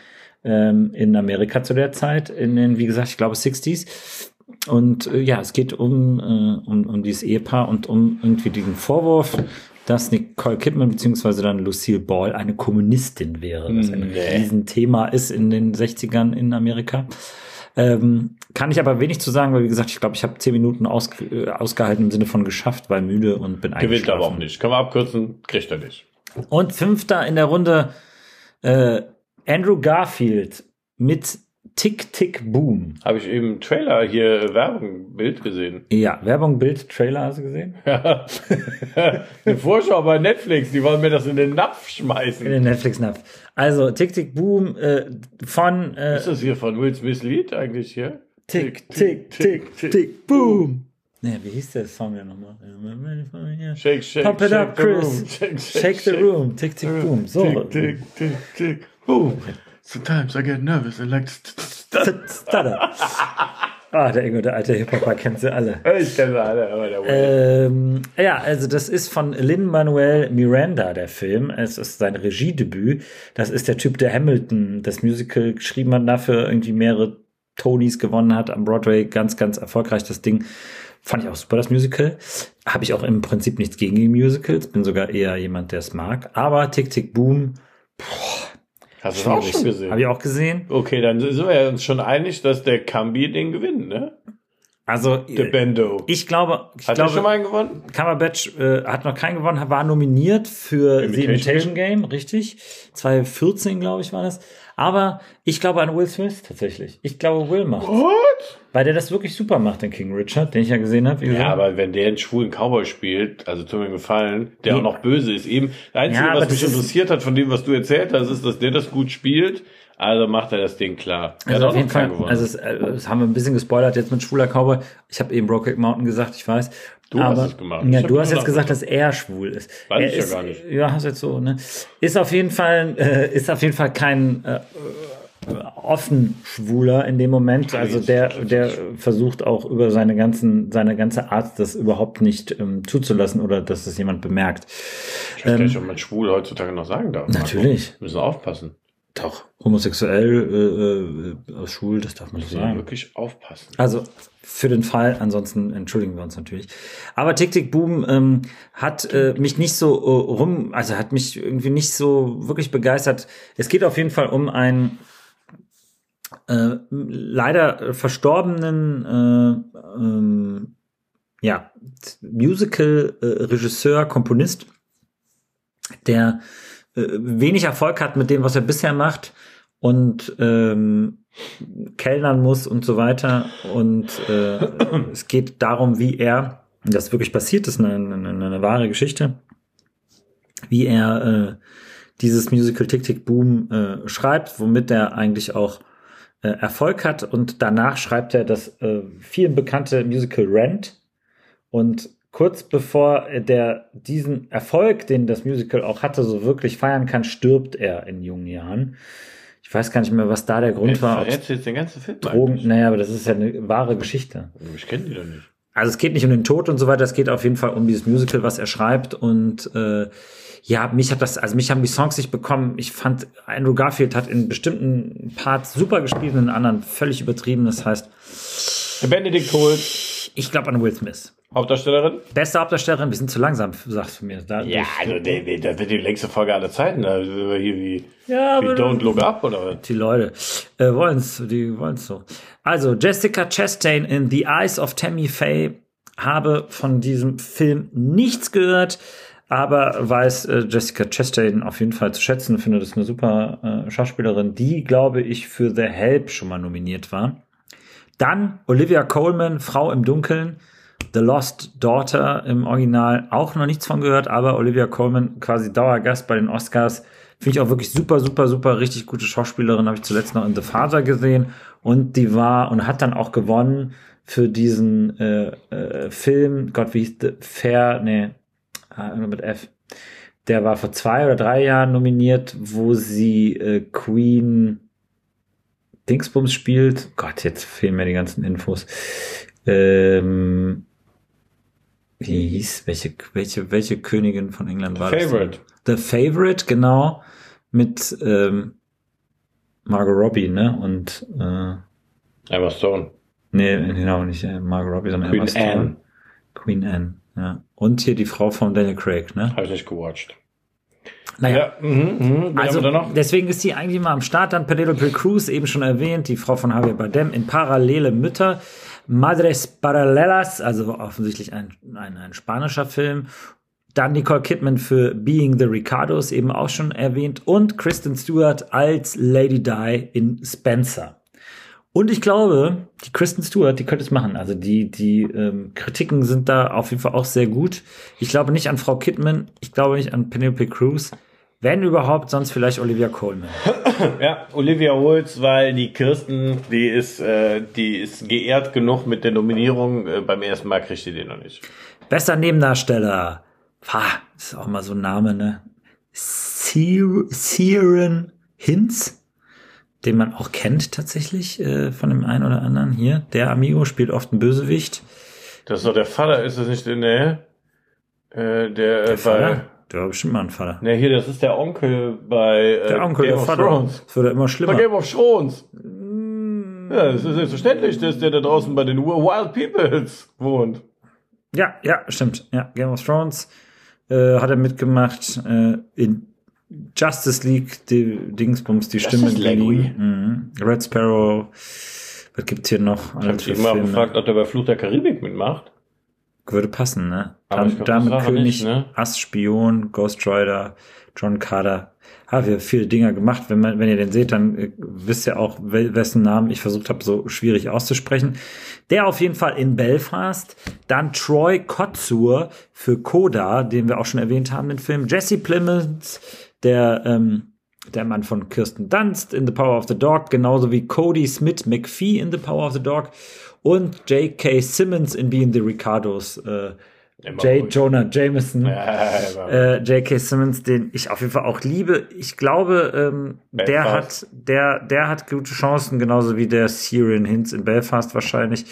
ähm, in Amerika zu der Zeit, in den, wie gesagt, ich glaube 60s. Und äh, ja, es geht um, äh, um, um dieses Ehepaar und um irgendwie diesen Vorwurf, dass Nicole Kidman beziehungsweise dann Lucille Ball eine Kommunistin wäre, was ein Nee. Riesenthema ist in den 60ern in Amerika. Ähm, kann ich aber wenig zu sagen, weil wie gesagt, ich glaube, ich habe zehn Minuten aus, äh, ausgehalten im Sinne von geschafft, weil müde und bin Gewinnt aber auch eingeschlafen. nicht. Kann man abkürzen, kriegt er nicht. Und fünfter in der Runde äh, Andrew Garfield mit Tick Tick Boom. Habe ich im Trailer hier äh, Werbung, Bild gesehen. Ja, Werbung, Bild, Trailer hast du gesehen? Ja. Eine Vorschau bei Netflix, die wollen mir das in den Napf In schmeißen. den Netflix-Napf. Also Tick Tick Boom äh, von äh, Ist das hier von Will Smith Lied eigentlich hier? Tick Tick Tick Tick Boom. Ne, wie hieß der Song denn nochmal? Shake, shake, Pump it shake up, the Chris. room. Shake, Shake the room. Tick Tick Boom. So. Tick, tick, tick, tick. Boom. Sometimes I get nervous and like. Stutter. Ah, der Ingo, der alte Hip-Hopper kennt sie alle. Ich kenne alle, aber der. Ähm, ja, also das ist von Lin-Manuel Miranda, der Film. Es ist sein Regiedebüt. Das ist der Typ, der Hamilton, das Musical, geschrieben hat, dafür irgendwie mehrere Tonys gewonnen hat am Broadway. Ganz, ganz erfolgreich das Ding. Fand ich auch super, das Musical. Habe ich auch im Prinzip nichts gegen die Musicals. Bin sogar eher jemand, der es mag. Aber Tick, Tick, Boom. Hast du das auch schon gesehen? Habe ich auch gesehen. Okay, dann sind wir uns schon einig, dass der Kambi den gewinnt, ne? Also, Der Bendo. ich glaube, ich Hat er glaube, schon mal einen gewonnen? Cumberbatch äh, hat noch keinen gewonnen, war nominiert für The Imitation Imitation Game, richtig. 2014, glaube ich, war das. Aber ich glaube an Will Smith tatsächlich. Ich glaube, Will macht. What? Weil der das wirklich super macht, den King Richard, den ich ja gesehen habe. Ja, aber wenn der einen schwulen Cowboy spielt, also tut mir gefallen, der auch noch böse ist, eben, das Einzige, Ja, was mich interessiert hat von dem, was du erzählt hast, ist, dass der das gut spielt, also macht er das Ding klar. Der Also hat auf jeden Fall, gewonnen. also es, äh, das haben wir ein bisschen gespoilert jetzt mit schwuler Cowboy. Ich habe eben Brokeback Mountain gesagt, ich weiß. Du hast aber, es gemacht. Ja, du hast jetzt gesagt, dass er schwul ist. Weiß er ich ja ist, gar nicht. Ja, hast jetzt so, ne? Ist auf jeden Fall, äh, ist auf jeden Fall kein äh, offen schwuler in dem Moment. Also der, der versucht auch über seine ganzen, seine ganze Art das überhaupt nicht ähm, zuzulassen oder dass es jemand bemerkt. ich weiß gar nicht, ob man schwul heutzutage noch sagen darf. ähm, Natürlich. Wir müssen aufpassen. Doch, homosexuell, äh, äh, schwul, das darf man müssen sagen. wirklich aufpassen. Also für den Fall, ansonsten entschuldigen wir uns natürlich. Aber Tick Tick Boom ähm, hat äh, mich nicht so äh, rum, also hat mich irgendwie nicht so wirklich begeistert. Es geht auf jeden Fall um einen äh, leider verstorbenen äh, ähm, ja, Musical-Regisseur, Komponist, der äh, wenig Erfolg hat mit dem, was er bisher macht und ähm, kellnern muss und so weiter. Und äh, es geht darum, wie er, das wirklich passiert ist, eine, eine, eine wahre Geschichte, wie er äh, dieses Musical Tick Tick Boom äh, schreibt, womit er eigentlich auch äh, Erfolg hat. Und danach schreibt er das äh, vielen bekannte Musical Rent. Und kurz bevor der diesen Erfolg, den das Musical auch hatte, so wirklich feiern kann, stirbt er in jungen Jahren. Ich weiß gar nicht mehr, was da der Grund war. ob's Verrätst du jetzt den ganzen Film? Drogen, eigentlich? naja, aber das ist ja eine wahre Geschichte. Ich kenne die doch nicht. also es geht nicht um den Tod und so weiter, es geht auf jeden Fall um dieses Musical, was er schreibt und äh, ja, mich hat das, also mich haben die Songs nicht bekommen. Ich fand, Andrew Garfield hat in bestimmten Parts super gespielt und in anderen völlig übertrieben. Das heißt, Benedict Holt, ich glaube an Will Smith. Hauptdarstellerin. Beste Hauptdarstellerin, wir sind zu langsam, sagst du mir. Da, Ja, also nee, nee, das wird die längste Folge aller Zeiten. Da sind wir hier wie, Ja, wie aber- Don't Look Up oder was? Die Leute äh, wollen's, die wollen's so. Also Jessica Chastain in The Eyes of Tammy Faye habe von diesem Film nichts gehört, aber weiß äh, Jessica Chastain auf jeden Fall zu schätzen. Finde das eine super äh, Schauspielerin, die glaube ich für The Help schon mal nominiert war. Dann Olivia Coleman, Frau im Dunkeln. The Lost Daughter im Original auch noch nichts von gehört, aber Olivia Coleman quasi Dauergast bei den Oscars. Finde ich auch wirklich super, super, super, richtig gute Schauspielerin. Habe ich zuletzt noch in The Father gesehen. Und die war und hat dann auch gewonnen für diesen äh, äh, Film. Gott, wie hieß der? Fair, nee, ah, mit F. Der war vor zwei oder drei Jahren nominiert, wo sie äh, Queen Dingsbums spielt. Gott, jetzt fehlen mir die ganzen Infos. Ähm, wie hieß, welche, welche, welche Königin von England war Favorite. das? The Favorite, genau. Mit ähm, Margot Robbie, ne? Und äh, Emma Stone. nee, genau, nicht äh, Margot Robbie, sondern Queen Emma Stone. Anne. Queen Anne, ja. Und hier die Frau von Daniel Craig, ne? Habe ich nicht gewatcht. Naja, Ja, mhm. Wen Also deswegen ist sie eigentlich immer am Start. Dann Penelope Cruz, eben schon erwähnt, die Frau von Javier Bardem in Parallele Mütter. Madres Paralelas, also offensichtlich ein, ein, ein spanischer Film. Dann Nicole Kidman für Being the Ricardos, eben auch schon erwähnt. Und Kristen Stewart als Lady Di in Spencer. Und ich glaube, die Kristen Stewart, die könnte es machen. Also die, die ähm, Kritiken sind da auf jeden Fall auch sehr gut. Ich glaube nicht an Frau Kidman, ich glaube nicht an Penelope Cruz. Wenn überhaupt, sonst vielleicht Olivia Colman. Ja, Olivia Holz, weil die Kirsten, die ist, äh, die ist geehrt genug mit der Nominierung. Äh, beim ersten Mal kriegt sie den noch nicht. Bester Nebendarsteller. Pah, das ist auch mal so ein Name, ne? Siren Hinz, den man auch kennt tatsächlich äh, von dem einen oder anderen hier. Der Amigo spielt oft einen Bösewicht. Das ist doch der Vater, ist das nicht in der, äh, der, Der äh, bei? Der war bestimmt mal ein Vater. ne, hier, das ist der Onkel bei, äh, Der Onkel, Game der of Vater. Thrones. Das wird ja immer Bei schlimmer. Game of Thrones. Ja, das ist selbstverständlich, dass der da draußen bei den Wild Peoples wohnt. Ja, ja, stimmt. Ja, Game of Thrones äh, hat er mitgemacht äh, in Justice League, die Dingsbums, die Stimme. Mhm. Red Sparrow. Was gibt's hier noch? Ich habe dich immer gefragt, ob der bei Fluch der Karibik mitmacht. Würde passen, ne? Dam- ich glaub, Dame das war er König, nicht, ne? Ass Spion, Ghost Rider, John Carter. Haben wir viele Dinger gemacht. Wenn, man, wenn ihr den seht, dann äh, wisst ihr auch, wessen Namen ich versucht habe, so schwierig auszusprechen. Der auf jeden Fall in Belfast. Dann Troy Kotsur für Koda, den wir auch schon erwähnt haben, den Film. Jesse Plemons, der, ähm, der Mann von Kirsten Dunst in The Power of the Dog, genauso wie Cody Smith McPhee in The Power of the Dog und J.K. Simmons in Being the Ricardos. Äh, J. Jonah Jameson, Ja, äh, J.K. Simmons, den ich auf jeden Fall auch liebe. Ich glaube, ähm, der hat, der, der hat gute Chancen, genauso wie der Syrian Hinz in Belfast wahrscheinlich.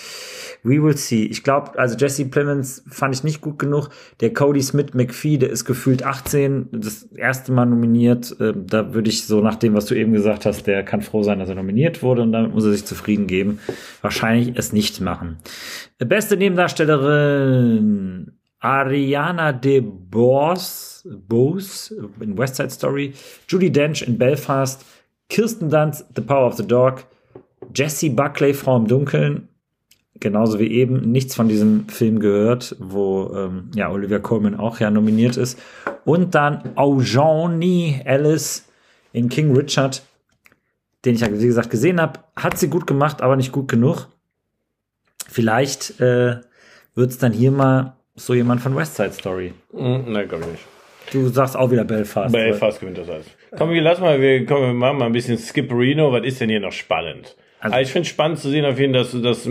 We will see. Ich glaube, also Jesse Plemons fand ich nicht gut genug. Der Cody Smith McPhee, der ist gefühlt 18, das erste Mal nominiert. Ähm, da würde ich so nach dem, was du eben gesagt hast, der kann froh sein, dass er nominiert wurde und damit muss er sich zufrieden geben. Wahrscheinlich es nicht machen. Beste Nebendarstellerin Ariana de Bos, Bose in West Side Story, Judy Dench in Belfast, Kirsten Dunst, The Power of the Dog, Jessie Buckley, Frau im Dunkeln, genauso wie eben nichts von diesem Film gehört, wo ähm, ja Olivia Colman auch ja nominiert ist. Und dann Aujani Ellis in King Richard, den ich ja wie gesagt gesehen habe, hat sie gut gemacht, aber nicht gut genug. Vielleicht äh, wird es dann hier mal so jemand von West Side Story. Mhm, Nein, glaube ich nicht. Du sagst auch wieder Belfast. Belfast gewinnt das alles. Komm, wir lass mal, wir, komm, wir machen mal ein bisschen Skipperino. Was ist denn hier noch spannend? Also- Also, ich finde spannend zu sehen auf jeden Fall, dass, dass,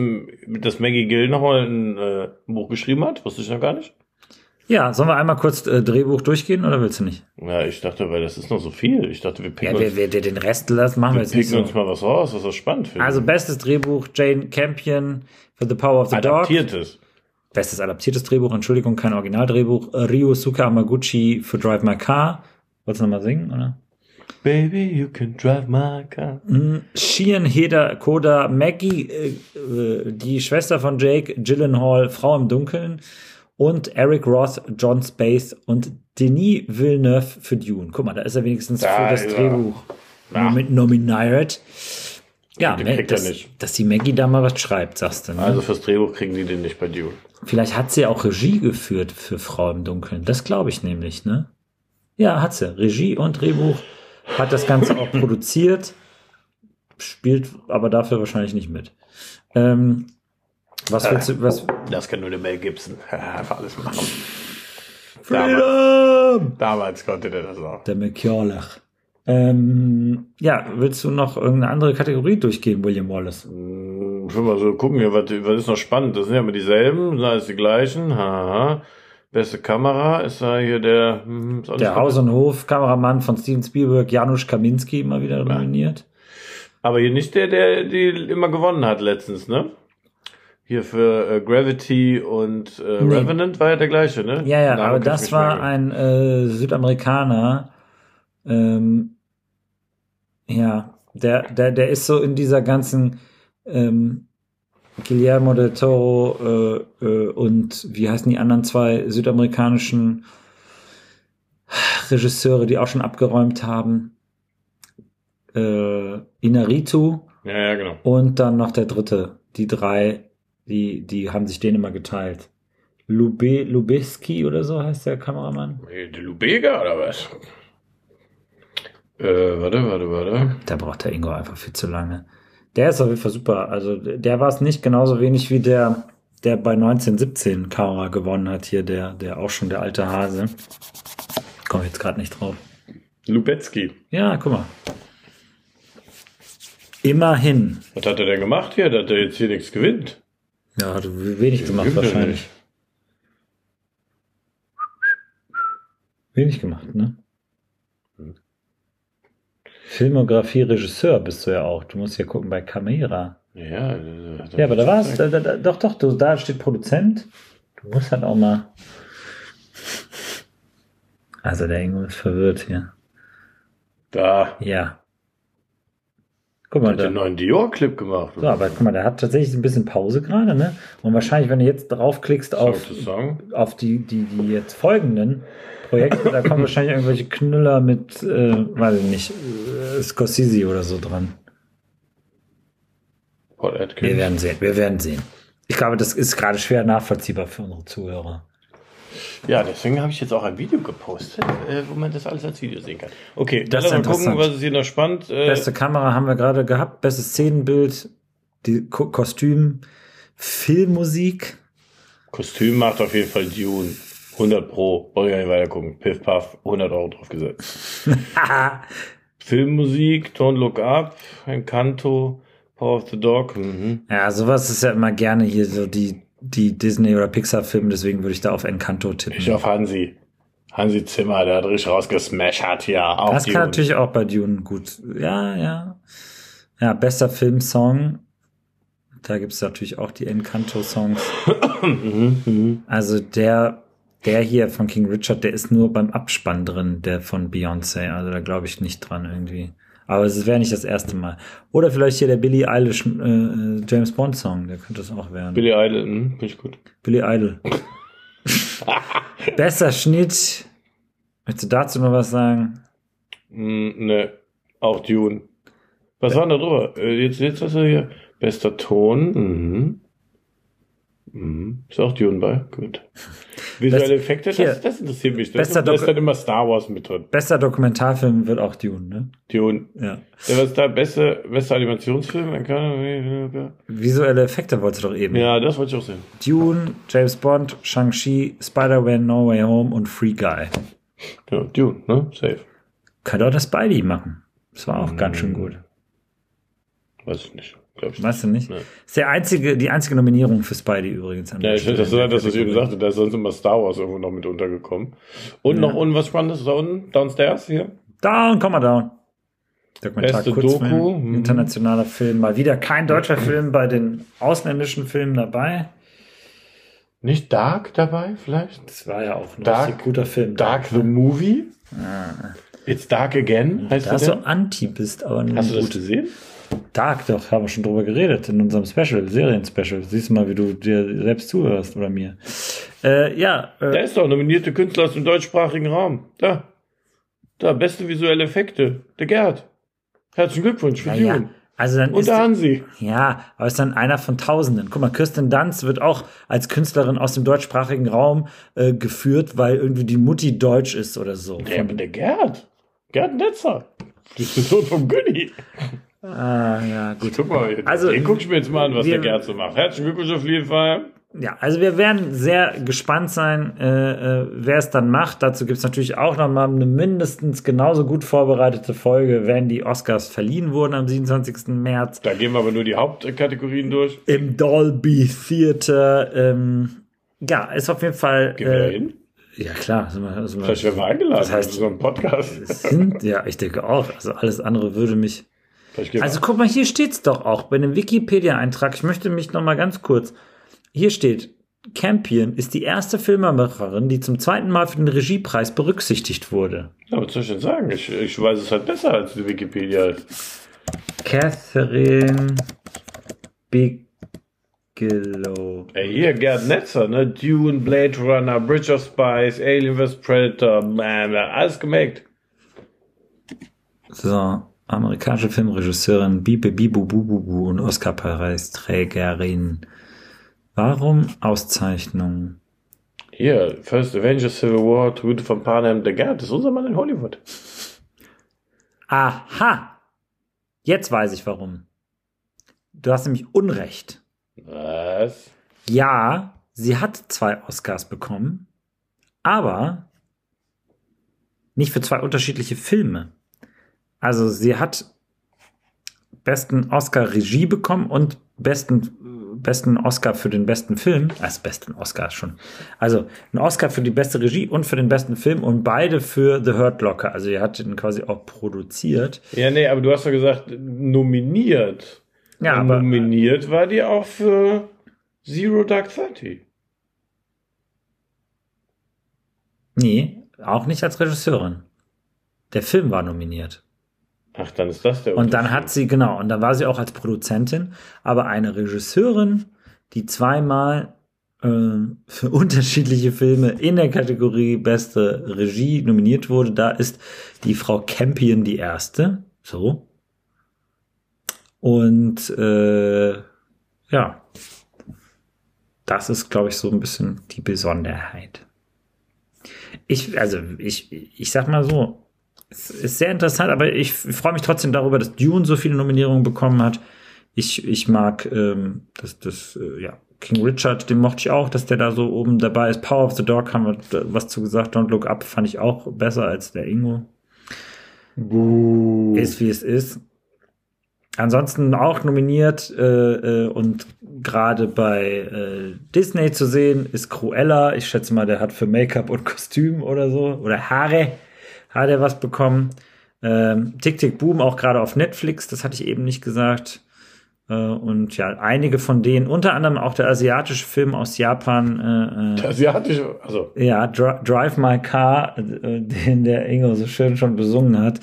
dass Maggie Gill nochmal ein, äh, ein Buch geschrieben hat. Wusste ich noch gar nicht. Ja, sollen wir einmal kurz äh, Drehbuch durchgehen oder willst du nicht? Ja, ich dachte, weil das ist noch so viel. Ich dachte, wir Ja, picken, wir, uns, wir, wir den Rest lassen, machen wir wir jetzt nicht picken so. uns mal was raus, was wir spannend finden. Also bestes Drehbuch Jane Campion für The Power of the Dog. Adaptiertes. bestes adaptiertes Drehbuch, Entschuldigung, kein Originaldrehbuch. Äh, Ryosuke Amaguchi für Drive My Car. Wolltest du nochmal singen, oder? Baby, you can drive my car. Mhm. Shion Heda Koda Maggie, äh, äh, die Schwester von Jake Gyllenhaal, Frau im Dunkeln. Und Eric Roth, John Space und Denis Villeneuve für Dune. Guck mal, da ist er wenigstens Da für das. Drehbuch Ja. nomi- nominiert. Ja, Den ne, kriegt er dass, nicht. dass die Maggie da mal was schreibt, sagst du. Ne? Also fürs Drehbuch kriegen die den nicht bei Dune. Vielleicht hat sie auch Regie geführt für Frau im Dunkeln. Das glaube ich nämlich, ne? Ja, hat sie. Regie und Drehbuch. Hat das Ganze auch produziert. Spielt aber dafür wahrscheinlich nicht mit. Ähm, was willst du, was? Das kann nur der Mel Gibson. Einfach alles machen. Damals, Freedom! damals konnte der das auch. Der McCurlach. Ähm, ja, willst du noch irgendeine andere Kategorie durchgehen, William Wallace? Hm, Ich will mal so gucken hier, was, was ist noch spannend? Das sind ja immer dieselben, sind alles die gleichen. Haha. Beste Kamera ist da hier der. hm, Der. Haus- und Hof-Kameramann von Steven Spielberg, Janusz Kaminski, immer wieder nominiert. Aber hier nicht der, der die immer gewonnen hat letztens, ne? Hier für äh, Gravity und äh, Nee. Revenant war ja der gleiche, ne? Ja, ja, Name aber das war merken. ein äh, Südamerikaner. Ähm, ja, der, der, der ist so in dieser ganzen ähm, Guillermo del Toro äh, äh, und wie heißen die anderen zwei südamerikanischen Regisseure, die auch schon abgeräumt haben? Äh, Inaritu Ja, ja, genau. und dann noch der dritte. Die drei, die, die haben sich den immer geteilt. Lube, Lubeski oder so heißt der Kameramann. Der Lubega oder was? Äh, warte, warte, warte. Da braucht der Ingo einfach viel zu lange. Der ist auf jeden Fall super. Also der war es nicht genauso wenig wie der, der bei 1917 Kamera gewonnen hat hier, der, der auch schon der alte Hase. Komme jetzt gerade nicht drauf. Lubetzky. Ja, guck mal. Immerhin. Was hat er denn gemacht hier, dass er jetzt hier nichts gewinnt? Ja, hat wenig gemacht wahrscheinlich. Wenig gemacht, ne? Filmografie, Regisseur bist du ja auch. Du musst ja gucken bei Camera. Ja, Ja, aber da war es. Da, da, doch, doch, du, da steht Produzent. Du musst halt auch mal. Also der Ingo ist verwirrt hier. Da. Ja. Guck mal, Hat den neuen Dior-Clip gemacht. So, aber guck mal, der hat tatsächlich ein bisschen Pause gerade, ne? Und wahrscheinlich, wenn du jetzt draufklickst auf, auf die, die, die jetzt folgenden Projekte, da kommen wahrscheinlich irgendwelche Knüller mit, äh, weiß ich nicht, äh, Scorsese oder so dran. Wir werden sehen, wir werden sehen. Ich glaube, das ist gerade schwer nachvollziehbar für unsere Zuhörer. Ja, deswegen habe ich jetzt auch ein Video gepostet, äh, wo man das alles als Video sehen kann. Okay, Das ist mal gucken, was ist hier noch spannend. Äh, Beste Kamera haben wir gerade gehabt, bestes Szenenbild, die Ko Kostüm, Filmmusik. Kostüm macht auf jeden Fall Dune. 100 Pro. Brauche ich gar nicht weiter gucken. Piff Puff, 100 Euro drauf gesetzt. Filmmusik, Don't Look Up, Encanto, Power of the Dog. Mhm. ja, sowas ist ja immer gerne hier so die, die Disney- oder Pixar-Filme, deswegen würde ich da auf Encanto tippen. Ich auf Hansi. Hansi Zimmer, der hat richtig rausgesmashed hat hier. Auch das Dune. kann natürlich auch bei Dune gut. Ja, ja. Ja, bester Filmsong. Da gibt es natürlich auch die Encanto-Songs. Mhm. Also der, der hier von King Richard, der ist nur beim Abspann drin, der von Beyoncé. Also da glaube ich nicht dran irgendwie. Aber es wäre nicht das erste Mal. Oder vielleicht hier der Billie Eilish äh, James Bond Song, der könnte es auch werden. Billy Idol, mhm, finde ich gut. Billie Idol. Besser Schnitt. Möchtest du dazu noch was sagen? Mm, ne, auch Dune. Was war denn da drüber? Äh, Jetzt, jetzt hast du hier bester Ton. Mhm. Mhm. Ist auch Dune bei? Gut. Visuelle Best- Effekte, hier. das, das interessiert mich. Das, Bester da ist dann immer Star Wars mit drin. Bester Dokumentarfilm wird auch Dune, ne? Dune. Ja. Ja, was ist da? Beste, bester Animationsfilm? Ja, Visuelle Effekte wolltest du doch eben. das wollte ich auch sehen. Dune, James Bond, Shang-Chi, Spider-Man, No Way Home und Free Guy. Ja, Dune, ne? Safe. Könnte auch das Spidey machen. Das war auch ganz Mm. schön gut. Weiß ich nicht. Glaub ich Weißt du nicht? Nee. Ist der einzige, die einzige Nominierung für Spidey übrigens. Ja, ich das nett, dass du es eben sagte, da ist sonst immer Star Wars irgendwo noch mit untergekommen. Und noch unten was Spannendes da unten, downstairs hier. Down, komm mal down. Dokumentar, Beste Kurzfilm, Doku, mhm. internationaler Film. Mal wieder kein deutscher Film bei den ausländischen Filmen dabei. Nicht Dark dabei, vielleicht? Das war ja auch ein Dark- richtig guter Film. Dark the Movie? It's Dark Again, heißt Da der? du anti bist, aber nur Hast du das gut. gesehen? Dark, doch, haben wir schon drüber geredet in unserem Special, Serien-Special. Siehst du mal, wie du dir selbst zuhörst oder mir. Äh, ja, äh, Der ist doch nominierte Künstler aus dem deutschsprachigen Raum. Da. Da, beste visuelle Effekte. Der Gerd. Herzlichen Glückwunsch für ja. Also dann Und ist der Hansi. Ja, aber ist dann einer von Tausenden. Guck mal, Kirsten Dunst wird auch als Künstlerin aus dem deutschsprachigen Raum äh, geführt, weil irgendwie die Mutti deutsch ist oder so. Ja, aber der Gerd. Gerd Netzer. Das ist der Sohn vom Günni. Ah, ja, gut. Guck mal, Also, den guck ich mir jetzt mal an, was wir- der Gerd so macht. Herzlichen Glückwunsch auf jeden Fall. Ja, also wir werden sehr gespannt sein, äh, äh, wer es dann macht. Dazu gibt's natürlich auch noch mal eine mindestens genauso gut vorbereitete Folge, wenn die Oscars verliehen wurden am 27. März Da gehen wir aber nur die Hauptkategorien durch. im Dolby Theater. Ähm, ja, ist auf jeden Fall. Gehen wir da Äh, hin? ja, klar. Sind wir, sind wir, Vielleicht werden wir eingeladen Das heißt- zu so einem Podcast. sind, ja, ich denke auch. Also alles andere würde mich. Also guck mal, hier steht's doch auch bei einem Wikipedia-Eintrag. Ich möchte mich noch mal ganz kurz. Hier steht, Campion ist die erste Filmemacherin, die zum zweiten Mal für den Regiepreis berücksichtigt wurde. ja, was soll ich denn sagen? Ich, ich weiß es halt besser als die Wikipedia. Catherine Bigelow. Ey, hier, Gerd Netzer, ne? Dune, Blade Runner, Bridge of Spies, Alien vs. Predator, man, alles gemerkt. So, amerikanische Filmregisseurin Bibi Bibu Bububu und Oscar-Preisträgerin. Warum Auszeichnung? Hier, First Avengers Civil War, Tribute von Panem, der Gerd, das ist unser Mann in Hollywood. Aha! Jetzt weiß ich warum. Du hast nämlich Unrecht. Was? Ja, sie hat zwei Oscars bekommen, aber nicht für zwei unterschiedliche Filme. Also sie hat besten Oscar Regie bekommen und besten besten Oscar für den besten Film, also besten Oscar schon. Also ein Oscar für die beste Regie und für den besten Film und beide für The Hurt Locker. Also er hat ihn quasi auch produziert. Ja, nee, aber du hast doch gesagt, nominiert. Ja, Und aber nominiert war die auch für Zero Dark Thirty. nee, auch nicht als Regisseurin. Der Film war nominiert. Ach, dann ist das der Und dann hat sie, genau, und dann war sie auch als Produzentin, aber eine Regisseurin, die zweimal äh, für unterschiedliche Filme in der Kategorie beste Regie nominiert wurde, da ist die Frau Campion die erste. So. Und äh, ja, das ist, glaube ich, so ein bisschen die Besonderheit. Ich, also, ich, ich sag mal so, es ist sehr interessant, aber ich freue mich trotzdem darüber, dass Dune so viele Nominierungen bekommen hat. Ich, ich mag ähm, das, das äh, ja, King Richard, den mochte ich auch, dass der da so oben dabei ist. Power of the Dog haben wir was zu gesagt. Don't Look Up fand ich auch besser als der Ingo. Buh. Ist wie es ist. Ansonsten auch nominiert äh, äh, und gerade bei äh, Disney zu sehen ist Cruella. Ich schätze mal, der hat für Make-up und Kostüm oder so oder Haare hat er was bekommen. Ähm, Tick Tick Boom auch gerade auf Netflix, das hatte ich eben nicht gesagt. Äh, und ja, einige von denen, unter anderem auch der asiatische Film aus Japan, äh, äh, Asiatische, also, ja, Dri Drive My Car, äh, den der Ingo so schön schon besungen hat,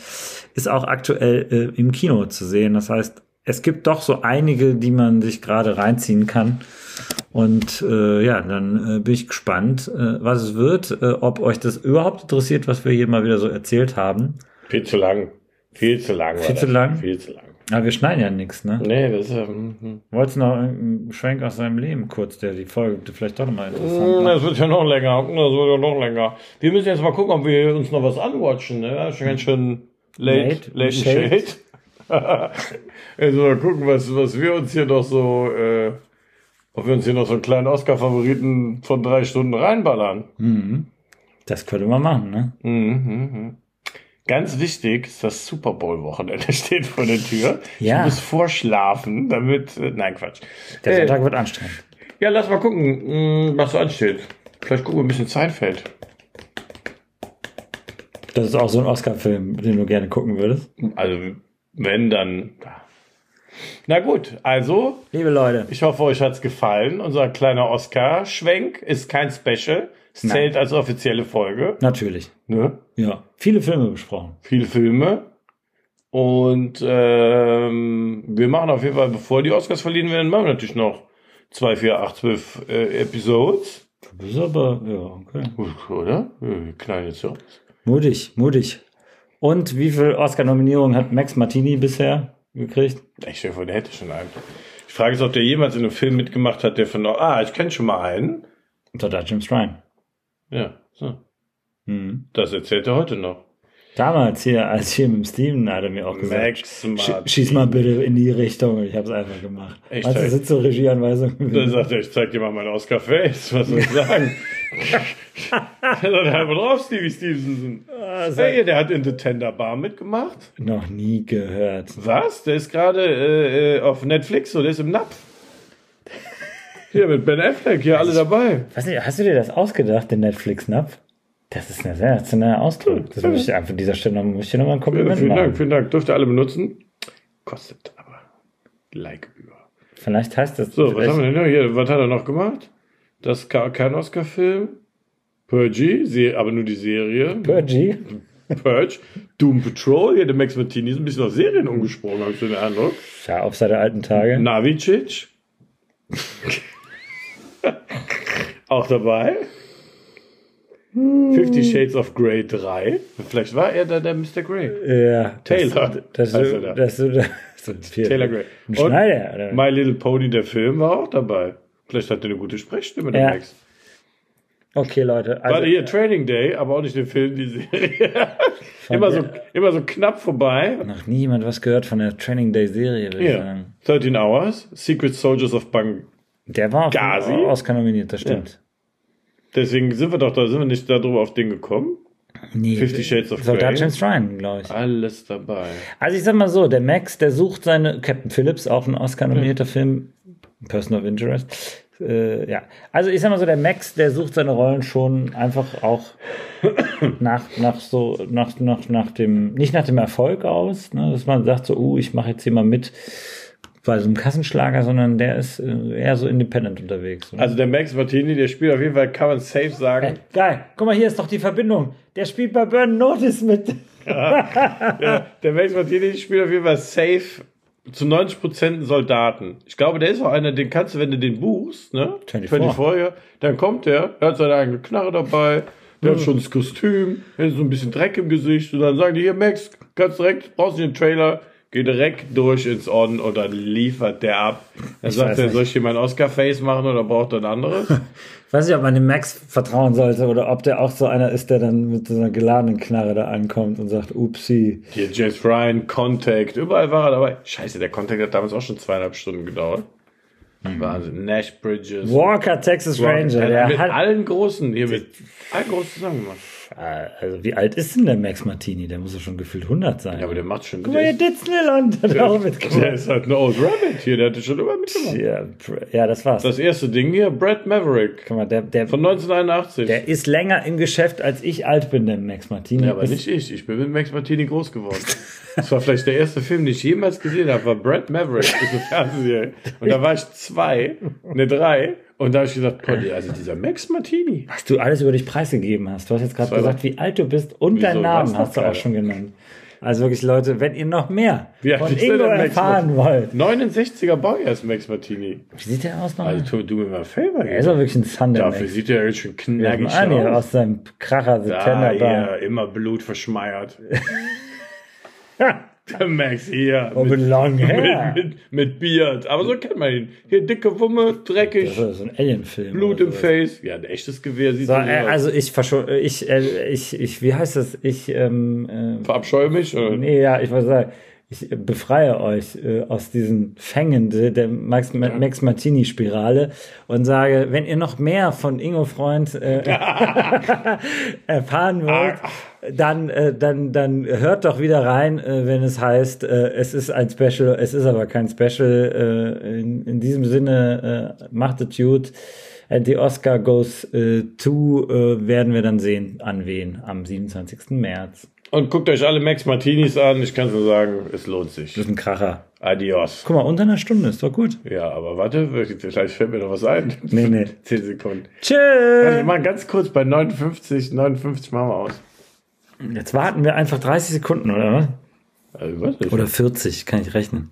ist auch aktuell äh, im Kino zu sehen. Das heißt, es gibt doch so einige, die man sich gerade reinziehen kann. Und äh, ja, dann äh, bin ich gespannt, äh, was es wird, äh, ob euch das überhaupt interessiert, was wir hier mal wieder so erzählt haben. viel zu lang. Viel zu lang. Viel zu lang? Viel zu lang. Aber wir schneiden ja nichts, ne? Nee, das ist ja, mhm. Wolltest du noch irgendeinen Schwenk aus seinem Leben kurz, der die Folge vielleicht doch nochmal interessant Mm? Das wird ja noch länger. Das wird ja noch länger. Wir müssen jetzt mal gucken, ob wir uns noch was anwatchen. Ne? Das ist ganz schön late, Late, late, shade. shade. also mal gucken, was, was wir uns hier noch so, äh, ob wir uns hier noch so einen kleinen Oscar-Favoriten von drei Stunden reinballern. Mhm. Das könnte man machen, ne? Mhm, mhm. Ganz wichtig ist das Super Bowl-Wochenende steht vor der Tür. Ja. Ich muss vorschlafen, damit. Äh, nein, Quatsch. Der Äh, Sonntag wird anstrengend. ja, lass mal gucken, mh, was so ansteht. Vielleicht gucken wir ein bisschen Zeitfeld. Das ist auch so ein Oscar-Film, den du gerne gucken würdest. Also, wenn dann. Na gut, also Liebe Leute, ich hoffe, euch hat's gefallen. Unser kleiner Oscar-Schwenk ist kein Special. Es Nein. zählt als offizielle Folge. natürlich. Ne? Ja, viele Filme besprochen. Viele Filme. Und ähm, wir machen auf jeden Fall, bevor die Oscars verliehen werden, machen wir natürlich noch 2, 4, 8, 12 äh, Episodes. Du bist aber, ja, okay. Oder? Wir knallen jetzt so. Mutig, mutig. Und wie viel Oscar-Nominierungen hat Max Martini bisher gekriegt? Ich stell dir vor, der hätte schon einen. Ich frage jetzt, ob der jemals in einem Film mitgemacht hat, der von. Ah, ich kenne schon mal einen. Unter James Ryan. Ja, so. Mhm. Das erzählt er heute noch. Damals hier, als hier mit Steven, hat er mir auch gesagt, sch schieß mal bitte in die Richtung. Ich habe es einfach gemacht. Du, ey? sind so Regieanweisungen. Dann sagt er, ich zeig dir mal mein Oscar-Face. Was soll ich sagen? Er sagt einfach drauf, Stevie Stevenson. Ah, Hey, der hat in The Tender Bar mitgemacht. Noch nie gehört. Was? Der ist gerade äh, auf Netflix, so der ist im Napf. Hier mit Ben Affleck, hier alle dabei. Weiß nicht, hast du dir das ausgedacht, den Netflix-Napf? Das ist ein sensationeller Ausdruck. Das muss ich einfach an dieser Stelle noch, muss ich dir noch mal ein Ja, Kompliment vielen machen. Dank, vielen Dank. Dürft ihr alle benutzen. Kostet aber Leihgebühr. Vielleicht heißt das. So, was haben wir denn noch hier? Was hat er noch gemacht? Das ist kein Oscar-Film. Purgy, aber nur die Serie. Purgy? Purge. Doom Patrol, hier der Max Martini ist ein bisschen auf Serien umgesprungen, habe ich so den Eindruck. Ja, auf seine alten Tage. Navicic. Auch dabei. Fifty Shades of Grey 3. Vielleicht war er da der Mr. Grey. Ja. Taylor. Das, das, er da. das, das, das, das Taylor Grey. Ein Und Schneider, oder? My Little Pony, der Film, war auch dabei. Vielleicht hat er eine gute Sprechstimme, der Ja. Max. Okay, Leute. Also, Warte, hier, Training Day, aber auch nicht den Film, die Serie. immer, so, immer so knapp vorbei. noch nie jemand was gehört von der Training Day Serie, würde ich Ja. sagen. 13 Hours, Secret Soldiers of Bang. Der war Gazi? Oscar nominiert, das stimmt. Deswegen sind wir doch da, sind wir nicht darüber auf den gekommen. Nee, Fifty Shades of Soldat Grey. James Ryan, glaube ich. Alles dabei. Also ich sag mal so, der Max, der sucht seine, Captain Phillips, auch ein Oscar-nominierter Film, Person of Interest. Äh, ja, also ich sag mal so, der Max, der sucht seine Rollen schon einfach auch nach, nach so, nach, nach, nach dem, nicht nach dem Erfolg aus, ne, dass man sagt so, uh, ich mache jetzt hier mal mit bei so einem Kassenschlager, sondern der ist äh, eher so independent unterwegs. Ne? Also der Max Martini, der spielt auf jeden Fall, kann man safe sagen. Geil, guck mal, hier ist doch die Verbindung. Der spielt bei Burn Notice mit. Ja, der Max Martini spielt auf jeden Fall safe zu 90% einen Soldaten. Ich glaube, der ist auch einer, den kannst du, wenn du den buchst, ne? 24. ja, dann kommt der, er hat seine eigene Knarre dabei, der hat schon das Kostüm, er hat so ein bisschen Dreck im Gesicht und dann sagen die, hier Max, ganz direkt, brauchst du den Trailer, geh direkt durch ins On und dann liefert der ab. Dann Ich sagt er, soll ich hier mein Oscar-Face machen oder braucht er ein anderes? Ich weiß nicht, ob man dem Max vertrauen sollte oder ob der auch so einer ist, der dann mit so einer geladenen Knarre da ankommt und sagt, upsi. Hier James Ryan, Contact, überall war er dabei. Scheiße, der Contact hat damals auch schon zweieinhalb Stunden gedauert. Wahnsinn. Nash Bridges. Walker, Texas Ranger, Der der mit hat, allen Großen, hier mit allen Großen zusammen gemacht. Äh, also wie alt ist denn der Max Martini? Der muss ja schon gefühlt 100 sein. Ja, aber der macht schon. Guck mal, Der, Ditznilland hat auch der mitgemacht. ist halt ein Old Rabbit hier, der hatte schon immer mitgemacht. Ja, ja, das war's. Das erste Ding hier, Brad Maverick Guck mal, der, der, von 1981. der ist länger im Geschäft, als ich alt bin, der Max Martini. ja, aber ist, nicht ich. Ich bin mit Max Martini groß geworden. Das war vielleicht der erste Film, den ich jemals gesehen habe, war Brad Maverick. Das ist eine Fernsehserie. Und da war ich zwei, ne drei. Und da habe ich gesagt, boah, also dieser Max Martini. was du alles über dich preisgegeben hast. Du hast jetzt gerade gesagt, wie alt du bist und Wieso? deinen Namen hast du auch schon genannt. Also wirklich, Leute, wenn ihr noch mehr Wie von Ingo erfahren wollt. 69er Baujahr ist Max Martini. Wie sieht der aus noch? Also tu, du mir mal Favor er ist auch wirklich ein Thunder Dafür Max. sieht er schon Ja, knackig an, hier, aus. aus seinem Kracher Da, September. hier, immer Blut verschmeiert. Der Max hier. Oh, mit langem Hair. mit, mit, mit Beard. Aber so kennt man ihn. Hier dicke Wumme, dreckig, Das ist so ein Alien-Film. Blut im. Face. Ja, ein echtes Gewehr sieht So, so äh, also ich verscho ich, äh, ich, ich, wie heißt das? Ich, ähm, Verabscheue mich. äh, Oder? nee, ja, ich wollte sagen, ich äh, befreie euch äh, aus diesen Fängen de- der Max, Max Martini-Spirale und sage, wenn ihr noch mehr von Ingo Freund äh, erfahren wollt, dann, äh, dann, dann hört doch wieder rein, äh, wenn es heißt, äh, es ist ein Special, es ist aber kein Special. Äh, in, in diesem Sinne, äh, macht es gut. And the Oscar goes äh, to, äh, werden wir dann sehen, an wen, am 27. März. Und guckt euch alle Max Martinis an. Ich kann nur sagen, es lohnt Das sich. ist ein Kracher. Adios. Guck mal, unter einer Stunde ist doch gut. Ja, aber warte, vielleicht fällt mir noch was ein. Nee, nee. 10 Sekunden. Tschüss. Wir machen ganz kurz bei 59, 59 machen wir aus. Jetzt warten wir einfach 30 Sekunden, oder? Also, was Oder 40, kann ich rechnen.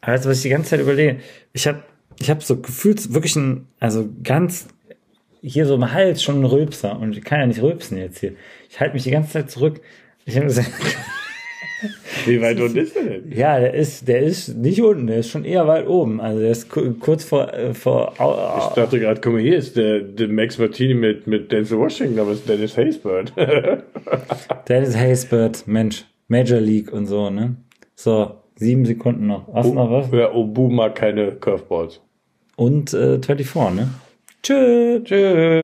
Also, was ich die ganze Zeit überlege, ich habe ich hab so gefühlt wirklich ein, also ganz hier so im Hals schon ein Rülpser und ich kann ja nicht rülpsen jetzt hier. Ich halte mich die ganze Zeit zurück. Ich hab gesagt, Wie weit unten ist der denn? ja, der ist, der ist nicht unten, der ist schon eher weit oben. Also der ist ku- kurz vor, äh, vor au- Ich dachte gerade, guck mal, hier ist der, der Max Martini mit, mit Denzel Washington, aber es ist Dennis Haysbert. Dennis Haysbert, Mensch, Major League und so, ne? So, sieben Sekunden noch. Hast du noch was? ja, Obu mag keine Curveballs. Und äh, 24, ne? Tschüss. Tschüss.